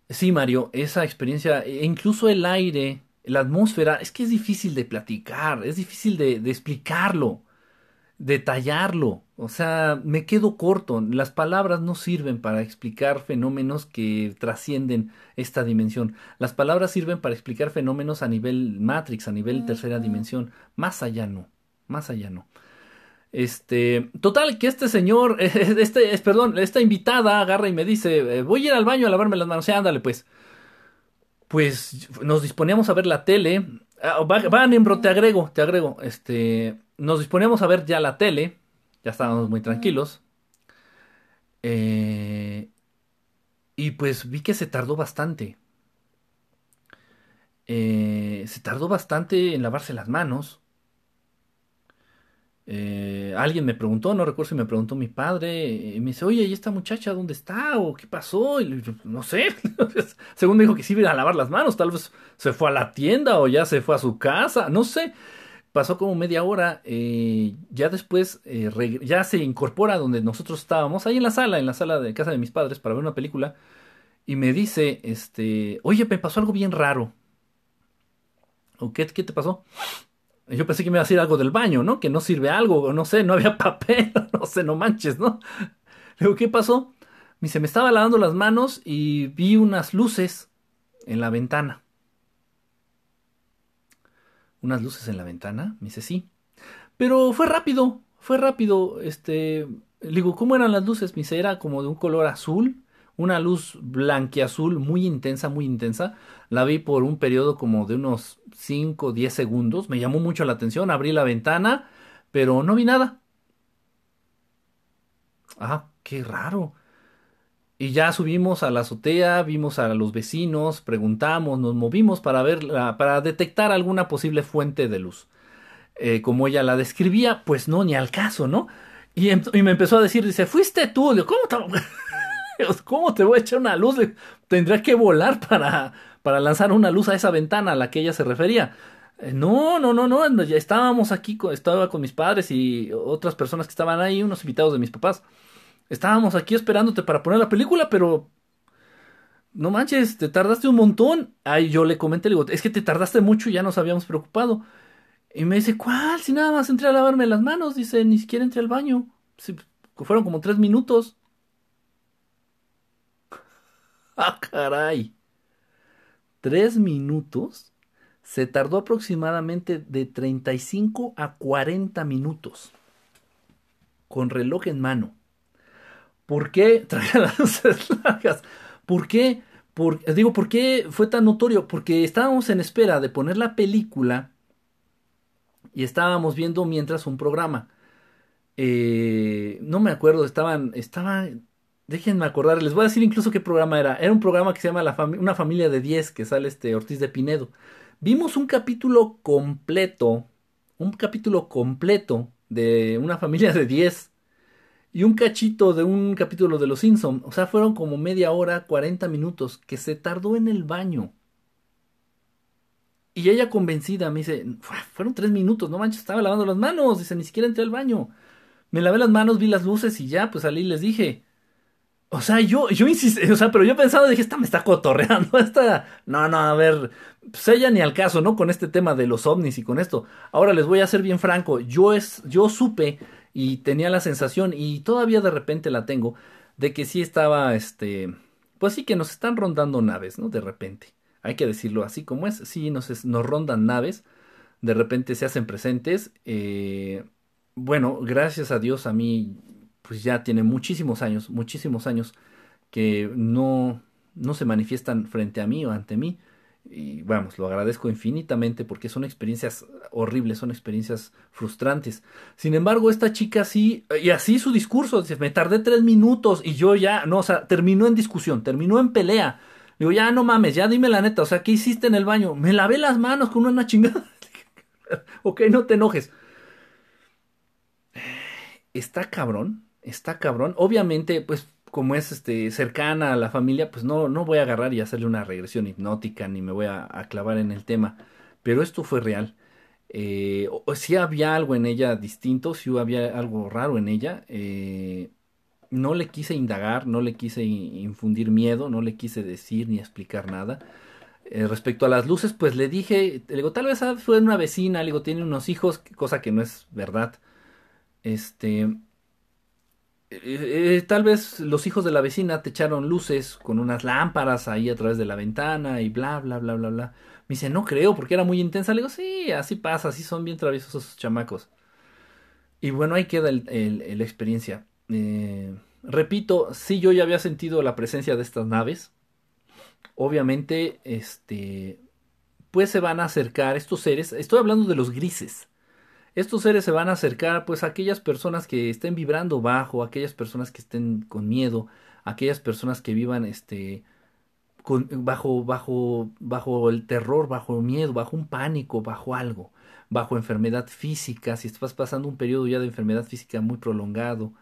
Sí, Mario, esa experiencia, e incluso el aire, la atmósfera, es que es difícil de platicar, es difícil de, explicarlo. detallarlo. O sea, me quedo corto. Las palabras no sirven para explicar fenómenos que trascienden esta dimensión. Las palabras sirven para explicar fenómenos a nivel Matrix, a nivel tercera dimensión. Más allá no. Más allá no. Este, total, que este señor, (laughs) este, perdón, esta invitada agarra y me dice, eh, voy a ir al baño a lavarme las manos. Sí, ándale, pues. Pues nos disponíamos a ver la tele. Ah, van, Embro, te agrego, te agrego. Este, nos disponíamos a ver ya la tele. Ya estábamos muy tranquilos. Eh, y pues vi que se tardó bastante. Eh, se tardó bastante en lavarse las manos. Eh, alguien me preguntó, no recuerdo si me preguntó mi padre, y me dice, oye, ¿y esta muchacha dónde está? ¿O qué pasó? Y no sé, (laughs) según me dijo que sí iba a lavar las manos, tal vez se fue a la tienda o ya se fue a su casa, no sé. Pasó como media hora, eh, ya después eh, ya se incorpora donde nosotros estábamos, ahí en la sala, en la sala de casa de mis padres para ver una película, y me dice, este, oye, me pasó algo bien raro. ¿O qué, qué te pasó? Yo pensé que me iba a decir algo del baño, ¿no? Que no sirve algo, no sé, no había (laughs) papel, no sé, no manches, ¿no? Le digo, ¿qué pasó? Me dice, me estaba lavando las manos y vi unas luces en la ventana. ¿Unas luces en la ventana? Me dice, sí. Pero fue rápido, fue rápido. Este, le digo, ¿cómo eran las luces? Me dice, era como de un color azul una luz blanqueazul muy intensa, muy intensa. La vi por un periodo como de unos 5 o 10 segundos. Me llamó mucho la atención. Abrí la ventana, pero no vi nada. Ah, qué raro. Y ya subimos a la azotea, vimos a los vecinos, preguntamos, nos movimos para ver, para detectar alguna posible fuente de luz. Eh, como ella la describía, pues no, ni al caso, ¿no? Y, em, me empezó a decir, dice, fuiste tú, ¿cómo te... (laughs) ¿Cómo te voy a echar una luz? Tendría que volar para, para lanzar una luz a esa ventana a la que ella se refería. Eh, no, no, no, no, ya estábamos aquí, estaba con mis padres y otras personas que estaban ahí, unos invitados de mis papás. Estábamos aquí esperándote para poner la película, pero no manches, te tardaste un montón. Ay, yo le comenté, le digo, es que te tardaste mucho y ya nos habíamos preocupado. Y me dice, ¿cuál? Si nada más entré a lavarme las manos, dice, ni siquiera entré al baño. fueron como tres minutos. (laughs) ¡Ah, caray! Tres minutos. Se tardó aproximadamente de 35 a 40 minutos. Con reloj en mano. ¿Por qué traía las (laughs) luces largas? ¿Por qué? Por, digo, ¿por qué fue tan notorio? Porque estábamos en espera de poner la película y estábamos viendo mientras un programa. Eh, no me acuerdo, estaban, estaban, Déjenme acordar, les voy a decir incluso qué programa era. Era un programa que se llama Una familia de 10, que sale este Ortiz de Pinedo. Vimos un capítulo completo, un capítulo completo de una familia de 10 y un cachito de un capítulo de Los Simpson. O sea, fueron como media hora, 40 minutos, que se tardó en el baño. Y ella convencida me dice, fueron tres minutos, no manches, estaba lavando las manos, dice, ni siquiera entré al baño. Me lavé las manos, vi las luces y ya, pues salí y les dije, o sea, yo, yo insistí, o sea, pero yo pensaba, dije, esta me está cotorreando, (laughs) esta, no, no, a ver, pues ella ni al caso, ¿no? Con este tema de los ovnis y con esto. Ahora les voy a ser bien franco, yo es, yo supe y tenía la sensación, y todavía de repente la tengo, de que sí estaba, este, pues sí que nos están rondando naves, ¿no? De repente. Hay que decirlo así como es, sí, nos, nos rondan naves, de repente se hacen presentes, eh, bueno, gracias a Dios a mí pues ya tiene muchísimos años, muchísimos años que no, no se manifiestan frente a mí o ante mí. Y vamos, lo agradezco infinitamente porque son experiencias horribles, son experiencias frustrantes. Sin embargo, esta chica sí, y así su discurso, dice, me tardé tres minutos y yo ya, no, o sea, terminó en discusión, terminó en pelea. Digo, ya no mames, ya dime la neta, o sea, ¿qué hiciste en el baño? Me lavé las manos con una chingada. (laughs) ok, no te enojes. Está cabrón está cabrón. Obviamente, pues como es este cercana a la familia, pues no, no voy a agarrar y hacerle una regresión hipnótica ni me voy a, clavar en el tema. Pero esto fue real. Eh, si había algo en ella distinto, si había algo raro en ella. Eh, no le quise indagar, no le quise infundir miedo, no le quise decir ni explicar nada. Eh, respecto a las luces, pues le dije, le digo, tal vez fue una vecina, le digo, tiene unos hijos, cosa que no es verdad. Este, eh, eh, tal vez los hijos de la vecina te echaron luces con unas lámparas ahí a través de la ventana y bla, bla, bla, bla, bla. Me dice, no creo, porque era muy intensa. Le digo, sí, así pasa, así son bien traviesos esos chamacos. Y bueno, ahí queda la experiencia. Eh, repito, sí, yo ya había sentido la presencia de estas naves. Obviamente, este, pues se van a acercar estos seres. Estoy hablando de los grises. Estos seres se van a acercar, pues, a aquellas personas que estén vibrando bajo, aquellas personas que estén con miedo, aquellas personas que vivan, este, bajo, bajo, bajo el terror, bajo el miedo, bajo un pánico, bajo algo, bajo enfermedad física, si estás pasando un periodo ya de enfermedad física muy prolongado,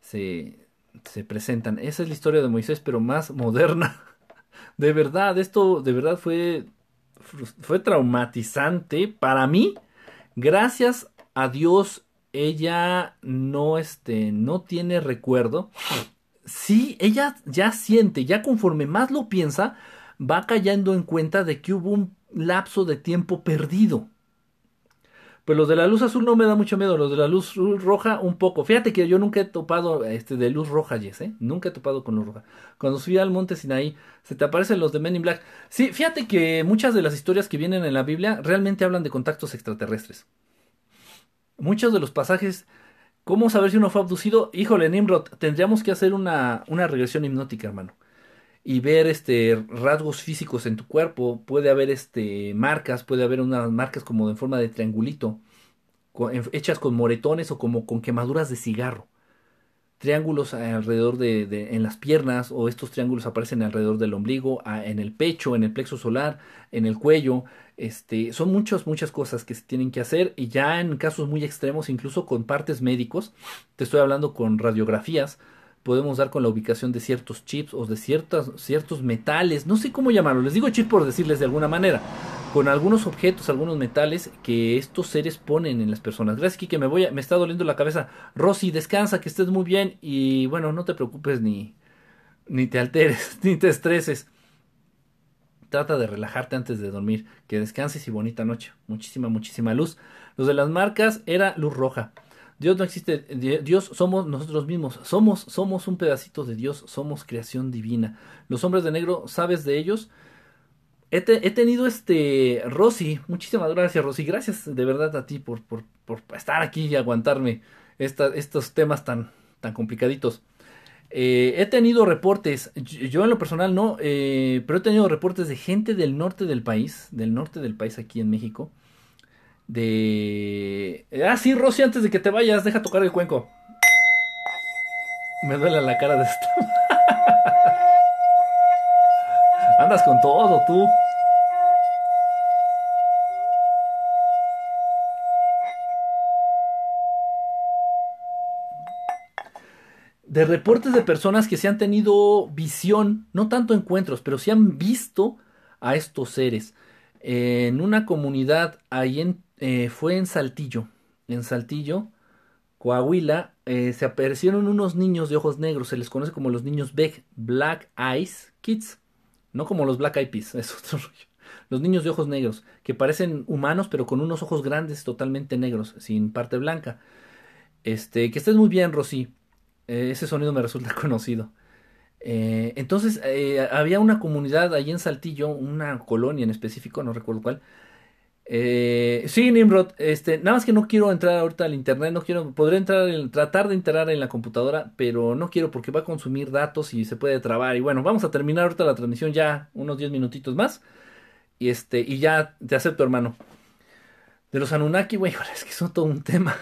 se, se presentan. Esa es la historia de Moisés, pero más (laughs) moderna. De verdad, esto de verdad fue, fue traumatizante para mí. Gracias a Dios, ella no, este, no tiene recuerdo sí, ella ya siente, ya conforme más lo piensa, va cayendo en cuenta de que hubo un lapso de tiempo perdido. Pues los de la luz azul no me da mucho miedo, los de la luz roja un poco. Fíjate que yo nunca he topado este de luz roja, Yes, ¿eh? Nunca he topado con luz roja. Cuando subí al monte Sinaí, se te aparecen los de Men in Black. Sí, fíjate que muchas de las historias que vienen en la Biblia realmente hablan de contactos extraterrestres. Muchos de los pasajes ¿Cómo saber si uno fue abducido? Híjole, Nimrod, tendríamos que hacer una, una regresión hipnótica, hermano. Y ver este rasgos físicos en tu cuerpo. Puede haber este marcas, puede haber unas marcas como en forma de triangulito, hechas con moretones o como con quemaduras de cigarro. Triángulos alrededor de, de, en las piernas o estos triángulos aparecen alrededor del ombligo, en el pecho, en el plexo solar, en el cuello, este, son muchas, muchas cosas que se tienen que hacer y ya en casos muy extremos, incluso con partes médicos, te estoy hablando con radiografías, podemos dar con la ubicación de ciertos chips o de ciertos metales, no sé cómo llamarlo, les digo chip por decirles de alguna manera, con algunos objetos, algunos metales que estos seres ponen en las personas. Gracias, que me voy me está doliendo la cabeza. Rosy, descansa, que estés muy bien y bueno, no te preocupes ni, ni te alteres, (laughs) ni te estreses. Trata de relajarte antes de dormir. Que descanses y bonita noche. Muchísima, muchísima luz. Los de las marcas era luz roja. Dios no existe, Dios somos nosotros mismos, somos, somos un pedacito de Dios, somos creación divina. Los hombres de negro, ¿sabes de ellos? He, tenido este, Rosy, muchísimas gracias Rosy, gracias de verdad a ti por, por, por estar aquí y aguantarme estos temas tan, tan complicaditos. Eh, he tenido reportes, yo en lo personal no, eh, pero he tenido reportes de gente del norte del país, del norte del país aquí en México, de... Ah, sí, Rosy, antes de que te vayas, deja tocar el cuenco. Me duele la cara de esto. (laughs) Andas con todo, tú. De reportes de personas que se han tenido visión, no tanto encuentros, pero se han visto a estos seres. en una comunidad ahí eh, fue en Saltillo, en Saltillo, Coahuila, eh, se aparecieron unos niños de ojos negros, se les conoce como los niños Beck, Black Eyes Kids, no como los Black Eyed Peas, (laughs) es otro rollo. Los niños de ojos negros, que parecen humanos, pero con unos ojos grandes, totalmente negros, sin parte blanca. Este, que estés muy bien, Rosy. Eh, ese sonido me resulta (laughs) conocido. Eh, entonces, eh, había una comunidad allí en Saltillo, una colonia en específico, no recuerdo cuál. sí, Nimrod, este, nada más que no quiero entrar ahorita al internet, no quiero, podré entrar, tratar de entrar en la computadora, pero no quiero porque va a consumir datos y se puede trabar. Y bueno, vamos a terminar ahorita la transmisión ya unos 10 minutitos más. Y este, y ya te acepto, hermano. De los Anunnaki, güey, (laughs) es que son todo un tema.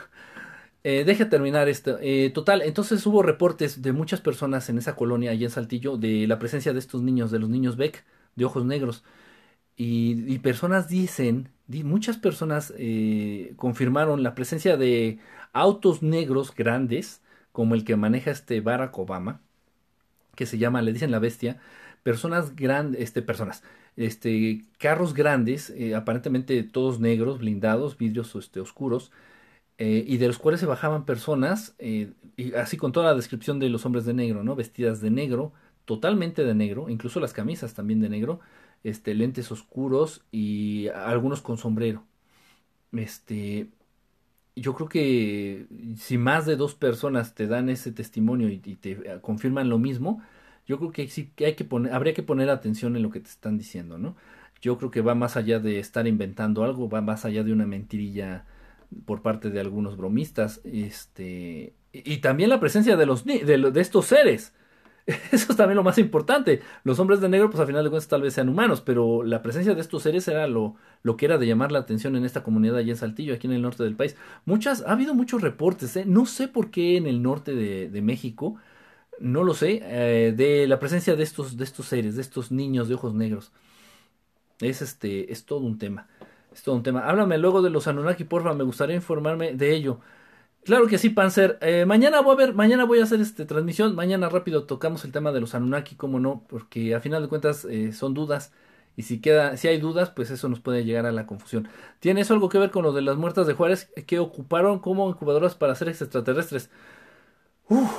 Eh, deje terminar esto. Eh, total, entonces hubo reportes de muchas personas en esa colonia, allí en Saltillo, de la presencia de estos niños, de los niños Beck, de ojos negros. Y, personas dicen, muchas personas eh, confirmaron la presencia de autos negros grandes, como el que maneja este Barack Obama, que se llama, le dicen la bestia, personas grandes, este, personas, este, carros grandes, eh, aparentemente todos negros, blindados, vidrios este, oscuros, eh, y de los cuales se bajaban personas, eh, y así con toda la descripción de los hombres de negro, ¿no? Vestidas de negro, totalmente de negro, incluso las camisas también de negro, este, lentes oscuros y algunos con sombrero. Este, yo creo que si más de dos personas te dan ese testimonio y, y te eh, confirman lo mismo, yo creo que sí que hay que poner, habría que poner atención en lo que te están diciendo, ¿no? Yo creo que va más allá de estar inventando algo, va más allá de una mentirilla por parte de algunos bromistas, este, y, también la presencia de los de, de estos seres. (laughs) Eso es también lo más importante. Los hombres de negro, pues a final de cuentas tal vez sean humanos, pero la presencia de estos seres era lo, lo que era de llamar la atención en esta comunidad allá en Saltillo, aquí en el norte del país. Muchas, ha habido muchos reportes, ¿eh? no sé por qué en el norte de, de México, no lo sé, eh, de la presencia de estos, de estos seres, de estos niños de ojos negros. Es este, es todo un tema. Es todo un tema. Háblame luego de los Anunnaki, porfa, me gustaría informarme de ello. Claro que sí, Panzer. Eh, mañana voy a ver, mañana voy a hacer este transmisión. Mañana rápido tocamos el tema de los Anunnaki, cómo no, porque a final de cuentas eh, son dudas. Y si queda, si hay dudas, pues eso nos puede llegar a la confusión. ¿Tiene eso algo que ver con lo de las muertas de Juárez que ocuparon como incubadoras para seres extraterrestres? Uf,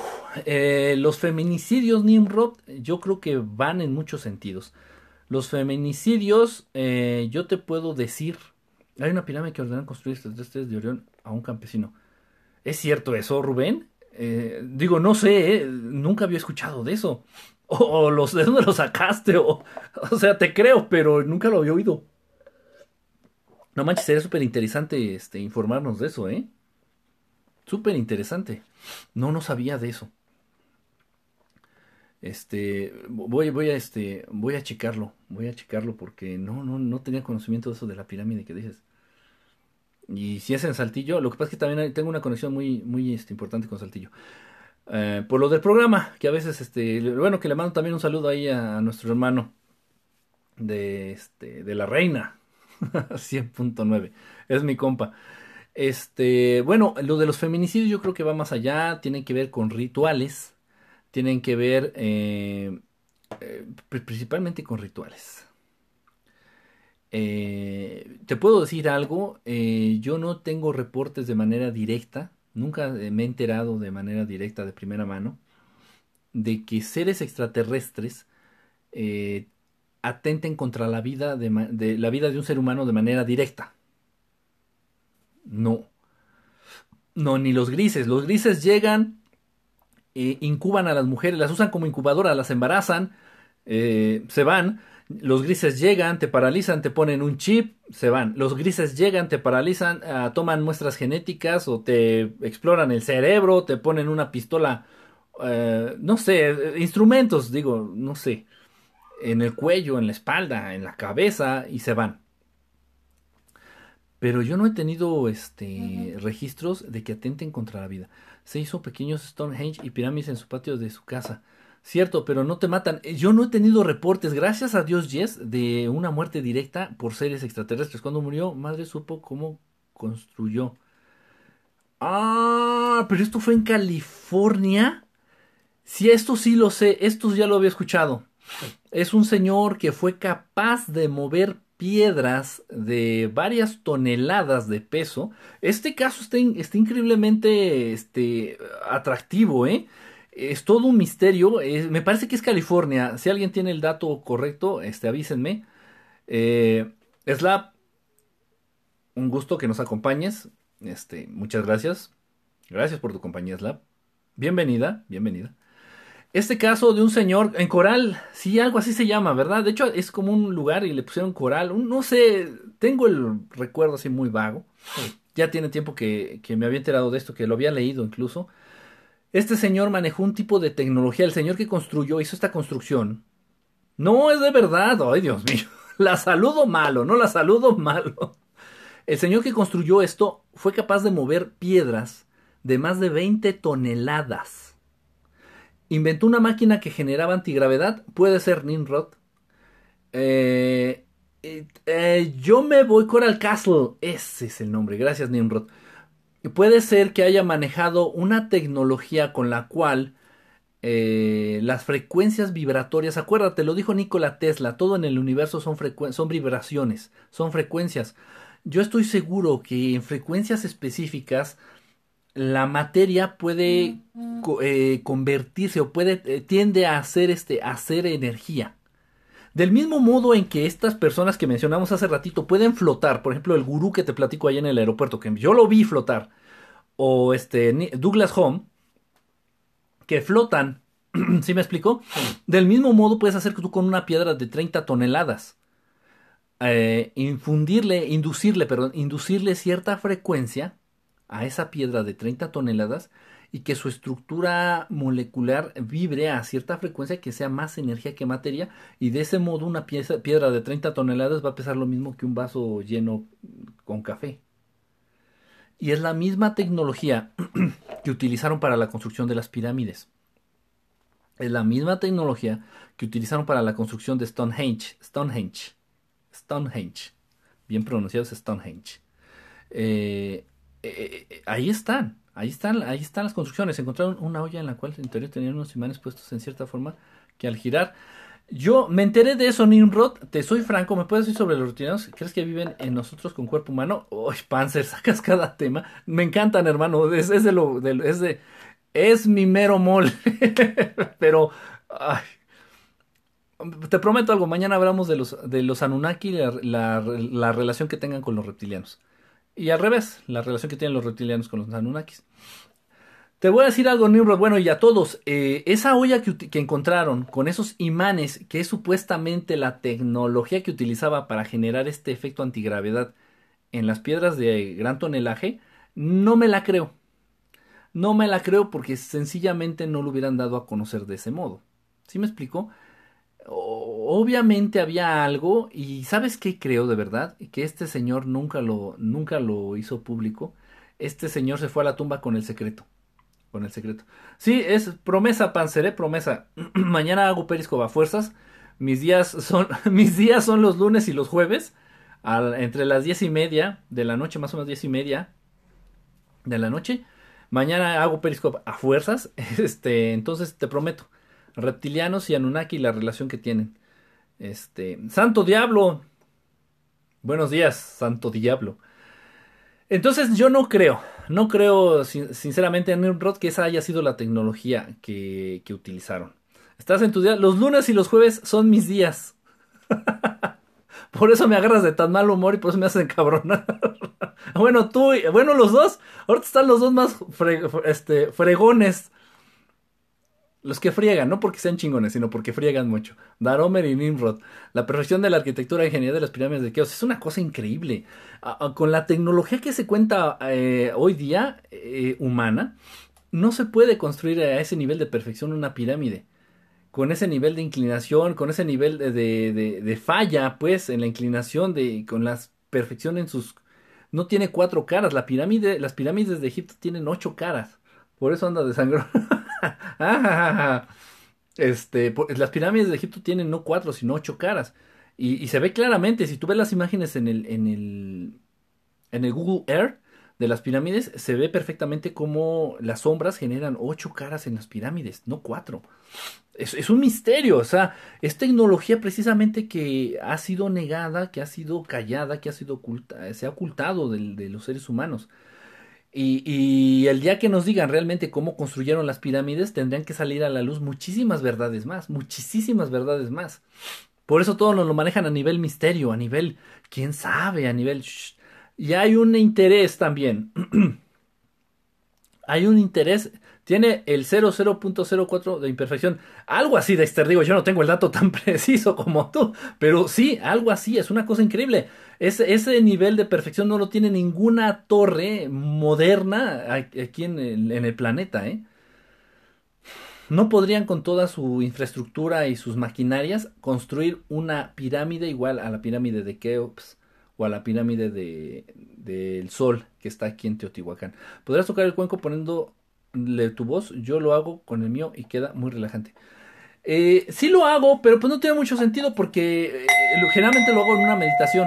eh, los feminicidios, Nimrod, yo creo que van en muchos sentidos. Los feminicidios, eh, yo te puedo decir, hay una pirámide que ordenan construir extraterrestres de Orión a un campesino. ¿Es cierto eso, Rubén? Eh, digo, no sé, eh, nunca había escuchado de eso. O, o los, ¿de dónde lo sacaste? O, o sea, te creo, pero nunca lo había oído. No manches, sería súper interesante este, informarnos de eso, ¿eh? Súper interesante. No, no sabía de eso. Este, voy, voy a, este, voy a checarlo, voy a checarlo porque no, no, no tenía conocimiento de eso de la pirámide que dices. Y si es en Saltillo, lo que pasa es que también tengo una conexión muy, muy este, importante con Saltillo. Eh, por lo del programa, que a veces, este, bueno, que le mando también un saludo ahí a, a nuestro hermano de, este, de la Reina, (laughs) 100.9, es mi compa. Este, bueno, lo de los feminicidios yo creo que va más allá, tienen que ver con rituales, tienen que ver eh, eh, pri- principalmente con rituales. Eh, te puedo decir algo, yo no tengo reportes de manera directa, nunca me he enterado de manera directa de primera mano de que seres extraterrestres atenten contra la vida de la vida de un ser humano de manera directa. No, no, ni los grises. Los grises llegan, eh, incuban a las mujeres, las usan como incubadoras, las embarazan, eh, se van. Los grises llegan, te paralizan, te ponen un chip, se van. Los grises llegan, te paralizan, ah, toman muestras genéticas o te exploran el cerebro, te ponen una pistola, eh, no sé, instrumentos, digo, no sé, en el cuello, en la espalda, en la cabeza y se van. Pero yo no he tenido este registros de que atenten contra la vida. Se hizo pequeños Stonehenge y pirámides en su patio de su casa. Cierto, pero no te matan. Eh, Yo no he tenido reportes, gracias a Dios, Jess, de una muerte directa por seres extraterrestres. Cuando murió, madre supo cómo construyó. Ah, pero esto fue en California. Sí, esto sí lo sé, esto ya lo había escuchado. Es un señor que fue capaz de mover piedras de varias toneladas de peso. Este caso está, in- está increíblemente este, atractivo, ¿eh? Es todo un misterio. me parece que es California. Si alguien tiene el dato correcto, este, avísenme. Eh, Slap, un gusto que nos acompañes. Este, muchas gracias. Gracias por tu compañía, Slap. Bienvenida, bienvenida. Este caso de un señor en Coral, sí, algo así se llama, ¿verdad? De hecho, es como un lugar y le pusieron Coral. un- no sé, tengo el recuerdo así muy vago. Ya tiene tiempo que, que me había enterado de esto, que lo había leído incluso. Este señor manejó un tipo de tecnología. El señor que construyó, hizo esta construcción. No es de verdad. Ay, Dios mío. (laughs) La saludo malo, no la saludo malo. El señor que construyó esto fue capaz de mover piedras de más de 20 toneladas. Inventó una máquina que generaba antigravedad. Puede ser Nimrod. Eh, eh, yo me voy Coral Castle. Ese es el nombre. Gracias, Nimrod. Puede ser que haya manejado una tecnología con la cual eh, las frecuencias vibratorias, acuérdate, lo dijo Nikola Tesla, todo en el universo son, son vibraciones, son frecuencias. Yo estoy seguro que en frecuencias específicas la materia puede co- eh, convertirse o puede eh, tiende a hacer este a hacer energía. Del mismo modo en que estas personas que mencionamos hace ratito pueden flotar, por ejemplo, el gurú que te platico ahí en el aeropuerto, que yo lo vi flotar, o este Douglas Home que flotan. (clears throat) ¿Sí me explico? Del mismo modo puedes hacer que tú con una piedra de 30 toneladas. Eh, infundirle, inducirle, perdón, inducirle cierta frecuencia a esa piedra de 30 toneladas y que su estructura molecular vibre a cierta frecuencia que sea más energía que materia y de ese modo una pieza, piedra de 30 toneladas va a pesar lo mismo que un vaso lleno con café. Y es la misma tecnología (clears throat) que utilizaron para la construcción de las pirámides. Es la misma tecnología que utilizaron para la construcción de Stonehenge. Stonehenge. Stonehenge. Bien pronunciado es Stonehenge. Eh, eh, eh, ahí están. Ahí están, ahí están las construcciones. Encontraron una olla en la cual en teoría tenían unos imanes puestos en cierta forma que al girar. Yo me enteré de eso, Nimrod. Te soy franco, ¿me puedes decir sobre los reptilianos? ¿Crees que viven en nosotros con cuerpo humano? Uy, Panzer, (laughs) sacas cada tema. Me encantan, hermano. Es, de lo. es, de, es mi mero mole. (laughs) Pero. te prometo algo. Mañana hablamos de los, de los Anunnaki y la relación que tengan con los reptilianos. Y al revés, la relación que tienen los reptilianos con los Anunnakis. Te voy a decir algo, Nimrod, bueno, y a todos, eh, esa olla que, encontraron con esos imanes, que es supuestamente la tecnología que utilizaba para generar este efecto antigravedad en las piedras de gran tonelaje, no me la creo. No me la creo porque sencillamente no lo hubieran dado a conocer de ese modo. ¿Sí me explico? Obviamente había algo y ¿sabes qué creo de verdad? Que este señor nunca lo, nunca lo hizo público. Este señor se fue a la tumba con el secreto. Con el secreto. Sí, es promesa, Panzeré, promesa. (clears throat) Mañana hago periscoba fuerzas. Mis días son, (laughs) mis días son los lunes y los jueves. entre las diez y media de la noche, más o menos diez y media de la noche. Mañana hago periscoba a fuerzas. (laughs) Este, entonces te prometo reptilianos y Anunnaki y la relación que tienen. Este, Santo Diablo. Buenos días, Santo Diablo. Entonces yo no creo, no creo sinceramente en Nimrod que esa haya sido la tecnología que, que utilizaron. Estás en tu día, los lunes y los jueves son mis días. (laughs) por eso me agarras de tan mal humor y por eso me hacen cabronar. (laughs) bueno, tú, bueno, los dos, ahorita están los dos más este, fregones los que friegan, no porque sean chingones, sino porque friegan mucho. Daromer y Nimrod. La perfección de la arquitectura e ingeniería de las pirámides de Keops es una cosa increíble. con la tecnología que se cuenta eh, hoy día, eh, humana, no se puede construir a ese nivel de perfección una pirámide. Con ese nivel de inclinación, con ese nivel de, de, falla, pues, en la inclinación, de, con la perfección en sus... No tiene cuatro caras. La pirámide, las pirámides de Egipto tienen ocho caras. Por eso anda de sangre. (laughs) este, las pirámides de Egipto tienen no cuatro, sino ocho caras. Y, se ve claramente, si tú ves las imágenes en el, en el, en el Google Earth de las pirámides, se ve perfectamente cómo las sombras generan ocho caras en las pirámides, no cuatro. Es, un misterio, o sea, es tecnología precisamente que ha sido negada, que ha sido callada, que ha sido oculta, se ha ocultado de los seres humanos. Y, el día que nos digan realmente cómo construyeron las pirámides, tendrían que salir a la luz muchísimas verdades más, muchísimas verdades más. Por eso todos nos lo manejan a nivel misterio, a nivel, quién sabe, a nivel... Y hay un interés también. (clears throat) hay un interés tiene el 00.04 de imperfección. Algo así, de este digo, yo no tengo el dato tan (laughs) preciso como tú, pero sí, algo así, es una cosa increíble. Ese, ese nivel de perfección no lo tiene ninguna torre moderna aquí en el, en el planeta, ¿eh? No podrían con toda su infraestructura y sus maquinarias construir una pirámide igual a la pirámide de Keops o a la pirámide del de, Sol que está aquí en Teotihuacán. Podrás tocar el cuenco poniendo tu voz, yo lo hago con el mío y queda muy relajante. Eh, sí lo hago, pero pues no tiene mucho sentido porque eh, generalmente lo hago en una meditación.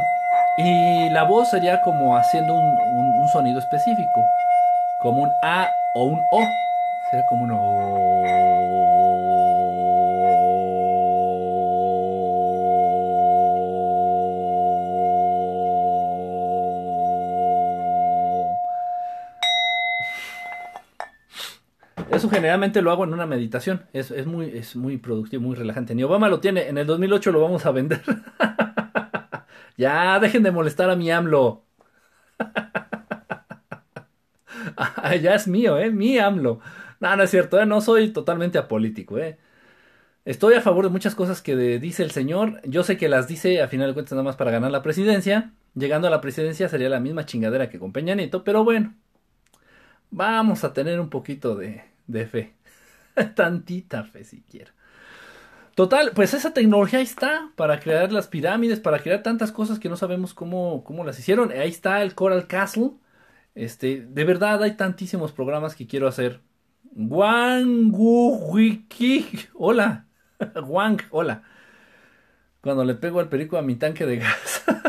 Y la voz sería como haciendo un, un sonido específico, como un A o un O. Sería como un O. Eso generalmente lo hago en una meditación. Es, es, muy, es muy productivo, muy relajante. Ni Obama lo tiene. En el 2008 lo vamos a vender. (laughs) ya, dejen de molestar a mi AMLO. (laughs) Ya es mío, ¿eh? Mi AMLO. No, no es cierto, ¿eh? No soy totalmente apolítico, ¿eh? Estoy a favor de muchas cosas que dice el señor. Yo sé que las dice a final de cuentas nada más para ganar la presidencia. Llegando a la presidencia sería la misma chingadera que con Peña Nieto, pero bueno. Vamos a tener un poquito de, de fe. (laughs) Tantita fe siquiera. Total, pues esa tecnología ahí está para crear las pirámides, para crear tantas cosas que no sabemos cómo, cómo las hicieron. Ahí está el Coral Castle. Este, de verdad hay tantísimos programas que quiero hacer. Wang Wiki. Hola. (laughs) Wang, hola. Cuando le pego al perico a mi tanque de gas. (laughs)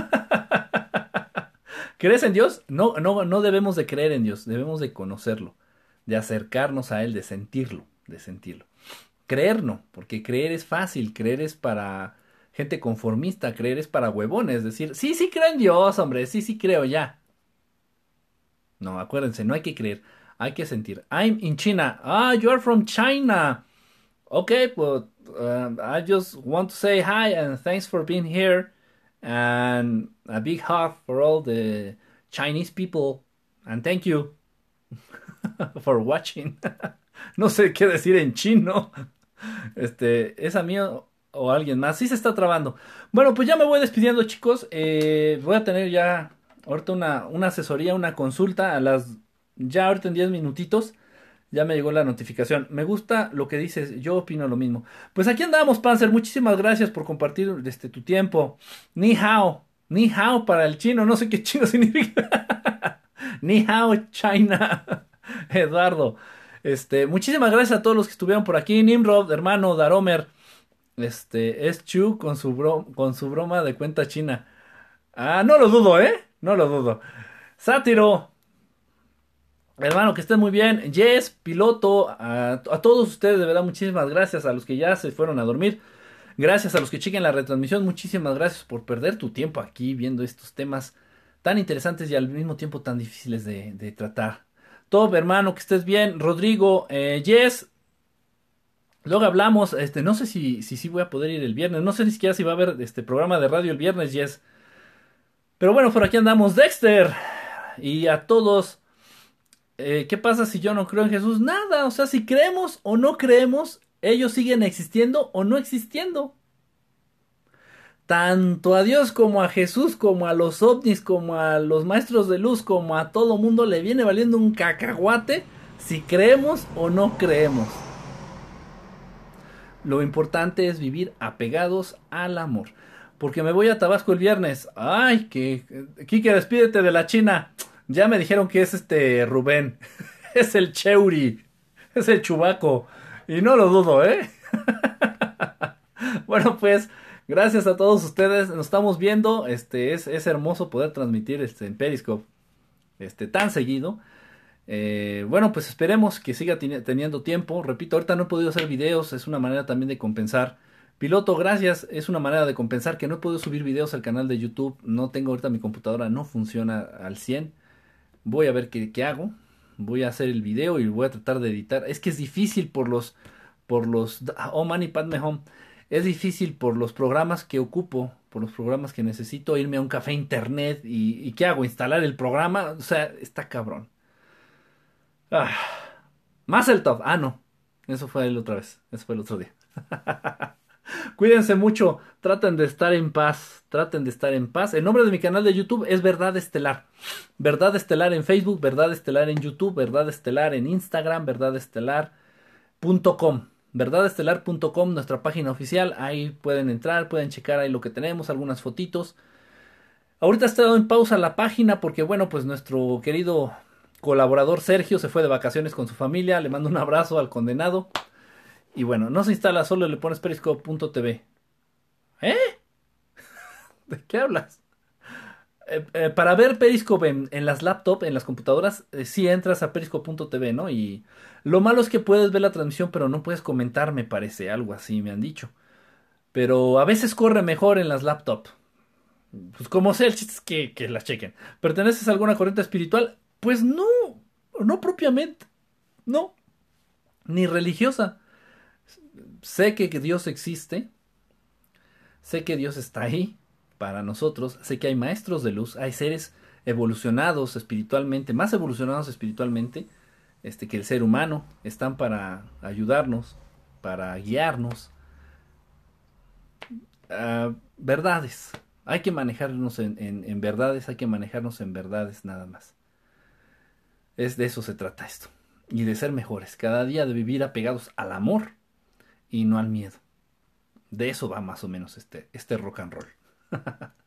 ¿Crees en Dios? No, no, no debemos de creer en Dios, debemos de conocerlo, de acercarnos a Él, de sentirlo, de sentirlo. Creer no, porque creer es fácil, creer es para gente conformista, creer es para huevones, decir, sí, sí creo en Dios, hombre, sí, sí creo ya. No, acuérdense, no hay que creer, hay que sentir. I'm in China. Ah, you are from China. Okay, but uh, I just want to say hi and thanks for being here. And a big hug for all the Chinese people. And thank you (laughs) (laughs) for watching. (laughs) no sé qué decir en chino. Este, ¿es a mí o, alguien más? Sí se está trabando. Bueno, pues ya me voy despidiendo, chicos. Eh, voy a tener ya ahorita una, una asesoría, una consulta a las. Ya ahorita en 10 minutitos. Ya me llegó la notificación. Me gusta lo que dices. Yo opino lo mismo. Pues aquí andamos, Panzer. Muchísimas gracias por compartir este, tu tiempo. Ni hao. Ni hao para el chino. No sé qué chino (laughs) significa. Ni hao, China. (laughs) Eduardo. Este, muchísimas gracias a todos los que estuvieron por aquí. Nimrod, hermano, Daromer. Este, es Chu con su, con su broma de cuenta china. Ah, no lo dudo, ¿eh? No lo dudo. Sátiro. Hermano, que estén muy bien. Yes, piloto. A, todos ustedes, de verdad, muchísimas gracias. A los que ya se fueron a dormir. Gracias a los que chequen la retransmisión. Muchísimas gracias por perder tu tiempo aquí viendo estos temas tan interesantes y al mismo tiempo tan difíciles de tratar. Top, hermano, que estés bien. Rodrigo, eh, Yes. Luego hablamos, este, no sé si, si, si voy a poder ir el viernes. No sé ni siquiera si va a haber este programa de radio el viernes, Yes. Pero bueno, por aquí andamos. Dexter. Y a todos. Eh, ¿Qué pasa si yo no creo en Jesús? Nada. O sea, si creemos o no creemos, ellos siguen existiendo o no existiendo tanto a Dios como a Jesús, como a los ovnis, como a los maestros de luz, como a todo mundo le viene valiendo un cacahuate si creemos o no creemos. Lo importante es vivir apegados al amor. Porque me voy a Tabasco el viernes. Ay, que Kike, despídete de la China. Ya me dijeron que es este Rubén. (laughs) es el Cheuri. Es el Chubaco. Y no lo dudo, ¿eh? (laughs) bueno, pues Gracias a todos ustedes. Nos estamos viendo. Este es, hermoso poder transmitir este en Periscope este tan seguido. Eh, bueno, pues esperemos que siga teniendo tiempo. Repito, ahorita no he podido hacer videos. Es una manera también de compensar. Piloto, gracias. Es una manera de compensar que no he podido subir videos al canal de YouTube. No tengo ahorita mi computadora, no funciona al 100. Voy a ver qué, hago. Voy a hacer el video y voy a tratar de editar. Es que es difícil por los por los oh man y Padme Home es difícil por los programas que ocupo, por los programas que necesito, irme a un café internet y, ¿qué hago? ¿Instalar el programa? O sea, está cabrón. Ah, más el top. Ah, no. Eso fue el otra vez. Eso fue el otro día. (laughs) Cuídense mucho. Traten de estar en paz. Traten de estar en paz. El nombre de mi canal de YouTube es Verdad Estelar. Verdad Estelar en Facebook, Verdad Estelar en YouTube, Verdad Estelar en Instagram, verdadestelar.com verdadestelar.com, nuestra página oficial. Ahí pueden entrar, pueden checar ahí lo que tenemos, algunas fotitos. Ahorita ha estado en pausa la página porque, bueno, pues nuestro querido colaborador Sergio se fue de vacaciones con su familia. Le mando un abrazo al condenado. Y bueno, no se instala, solo le pones periscope.tv. ¿Eh? (laughs) ¿De qué hablas? Eh, eh, para ver Periscope en, las laptops, en las computadoras, eh, sí entras a periscope.tv, ¿no? Y lo malo es que puedes ver la transmisión, pero no puedes comentar, me parece, algo así me han dicho. Pero a veces corre mejor en las laptops. Pues como sea, que, que las chequen. ¿Perteneces a alguna corriente espiritual? Pues no, no propiamente, no, ni religiosa. Sé que Dios existe, sé que Dios está ahí, para nosotros. Sé que hay maestros de luz, hay seres evolucionados espiritualmente, más evolucionados espiritualmente este, que el ser humano. Están para ayudarnos, para guiarnos. Ah, verdades. Hay que manejarnos en, en verdades, hay que manejarnos en verdades nada más. Es de eso se trata esto. Y de ser mejores. Cada día de vivir apegados al amor y no al miedo. De eso va más o menos este, este rock and roll. (laughs)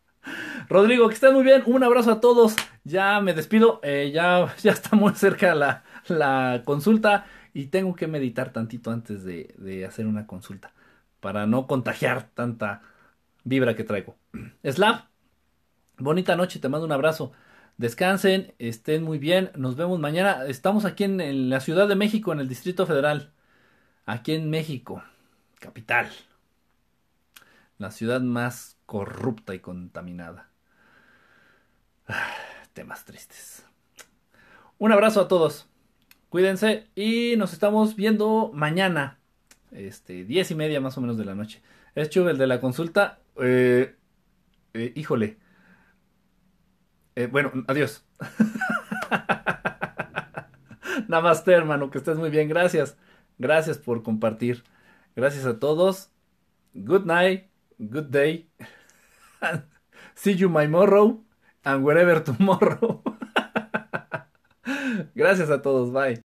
Rodrigo, que estén muy bien. Un abrazo a todos. Ya me despido. Eh, ya, (laughs) ya está muy cerca la, la, consulta y tengo que meditar tantito antes de, de, hacer una consulta para no contagiar tanta vibra que traigo. (clears throat) Slav, bonita noche. Te mando un abrazo. Descansen, estén muy bien. Nos vemos mañana. Estamos aquí en, en la Ciudad de México, en el Distrito Federal. Aquí en México, capital. La ciudad más corrupta y contaminada. Ah, temas tristes. Un abrazo a todos. Cuídense y nos estamos viendo mañana. Este, diez y media más o menos de la noche. Es Chuve el de la consulta. Eh, eh, híjole. Eh, bueno, adiós. (laughs) Namaste, hermano. Que estés muy bien. Gracias. Gracias por compartir. Gracias a todos. Good night. Good day. (laughs) See you my morrow and wherever (laughs) tomorrow. Gracias a todos, bye.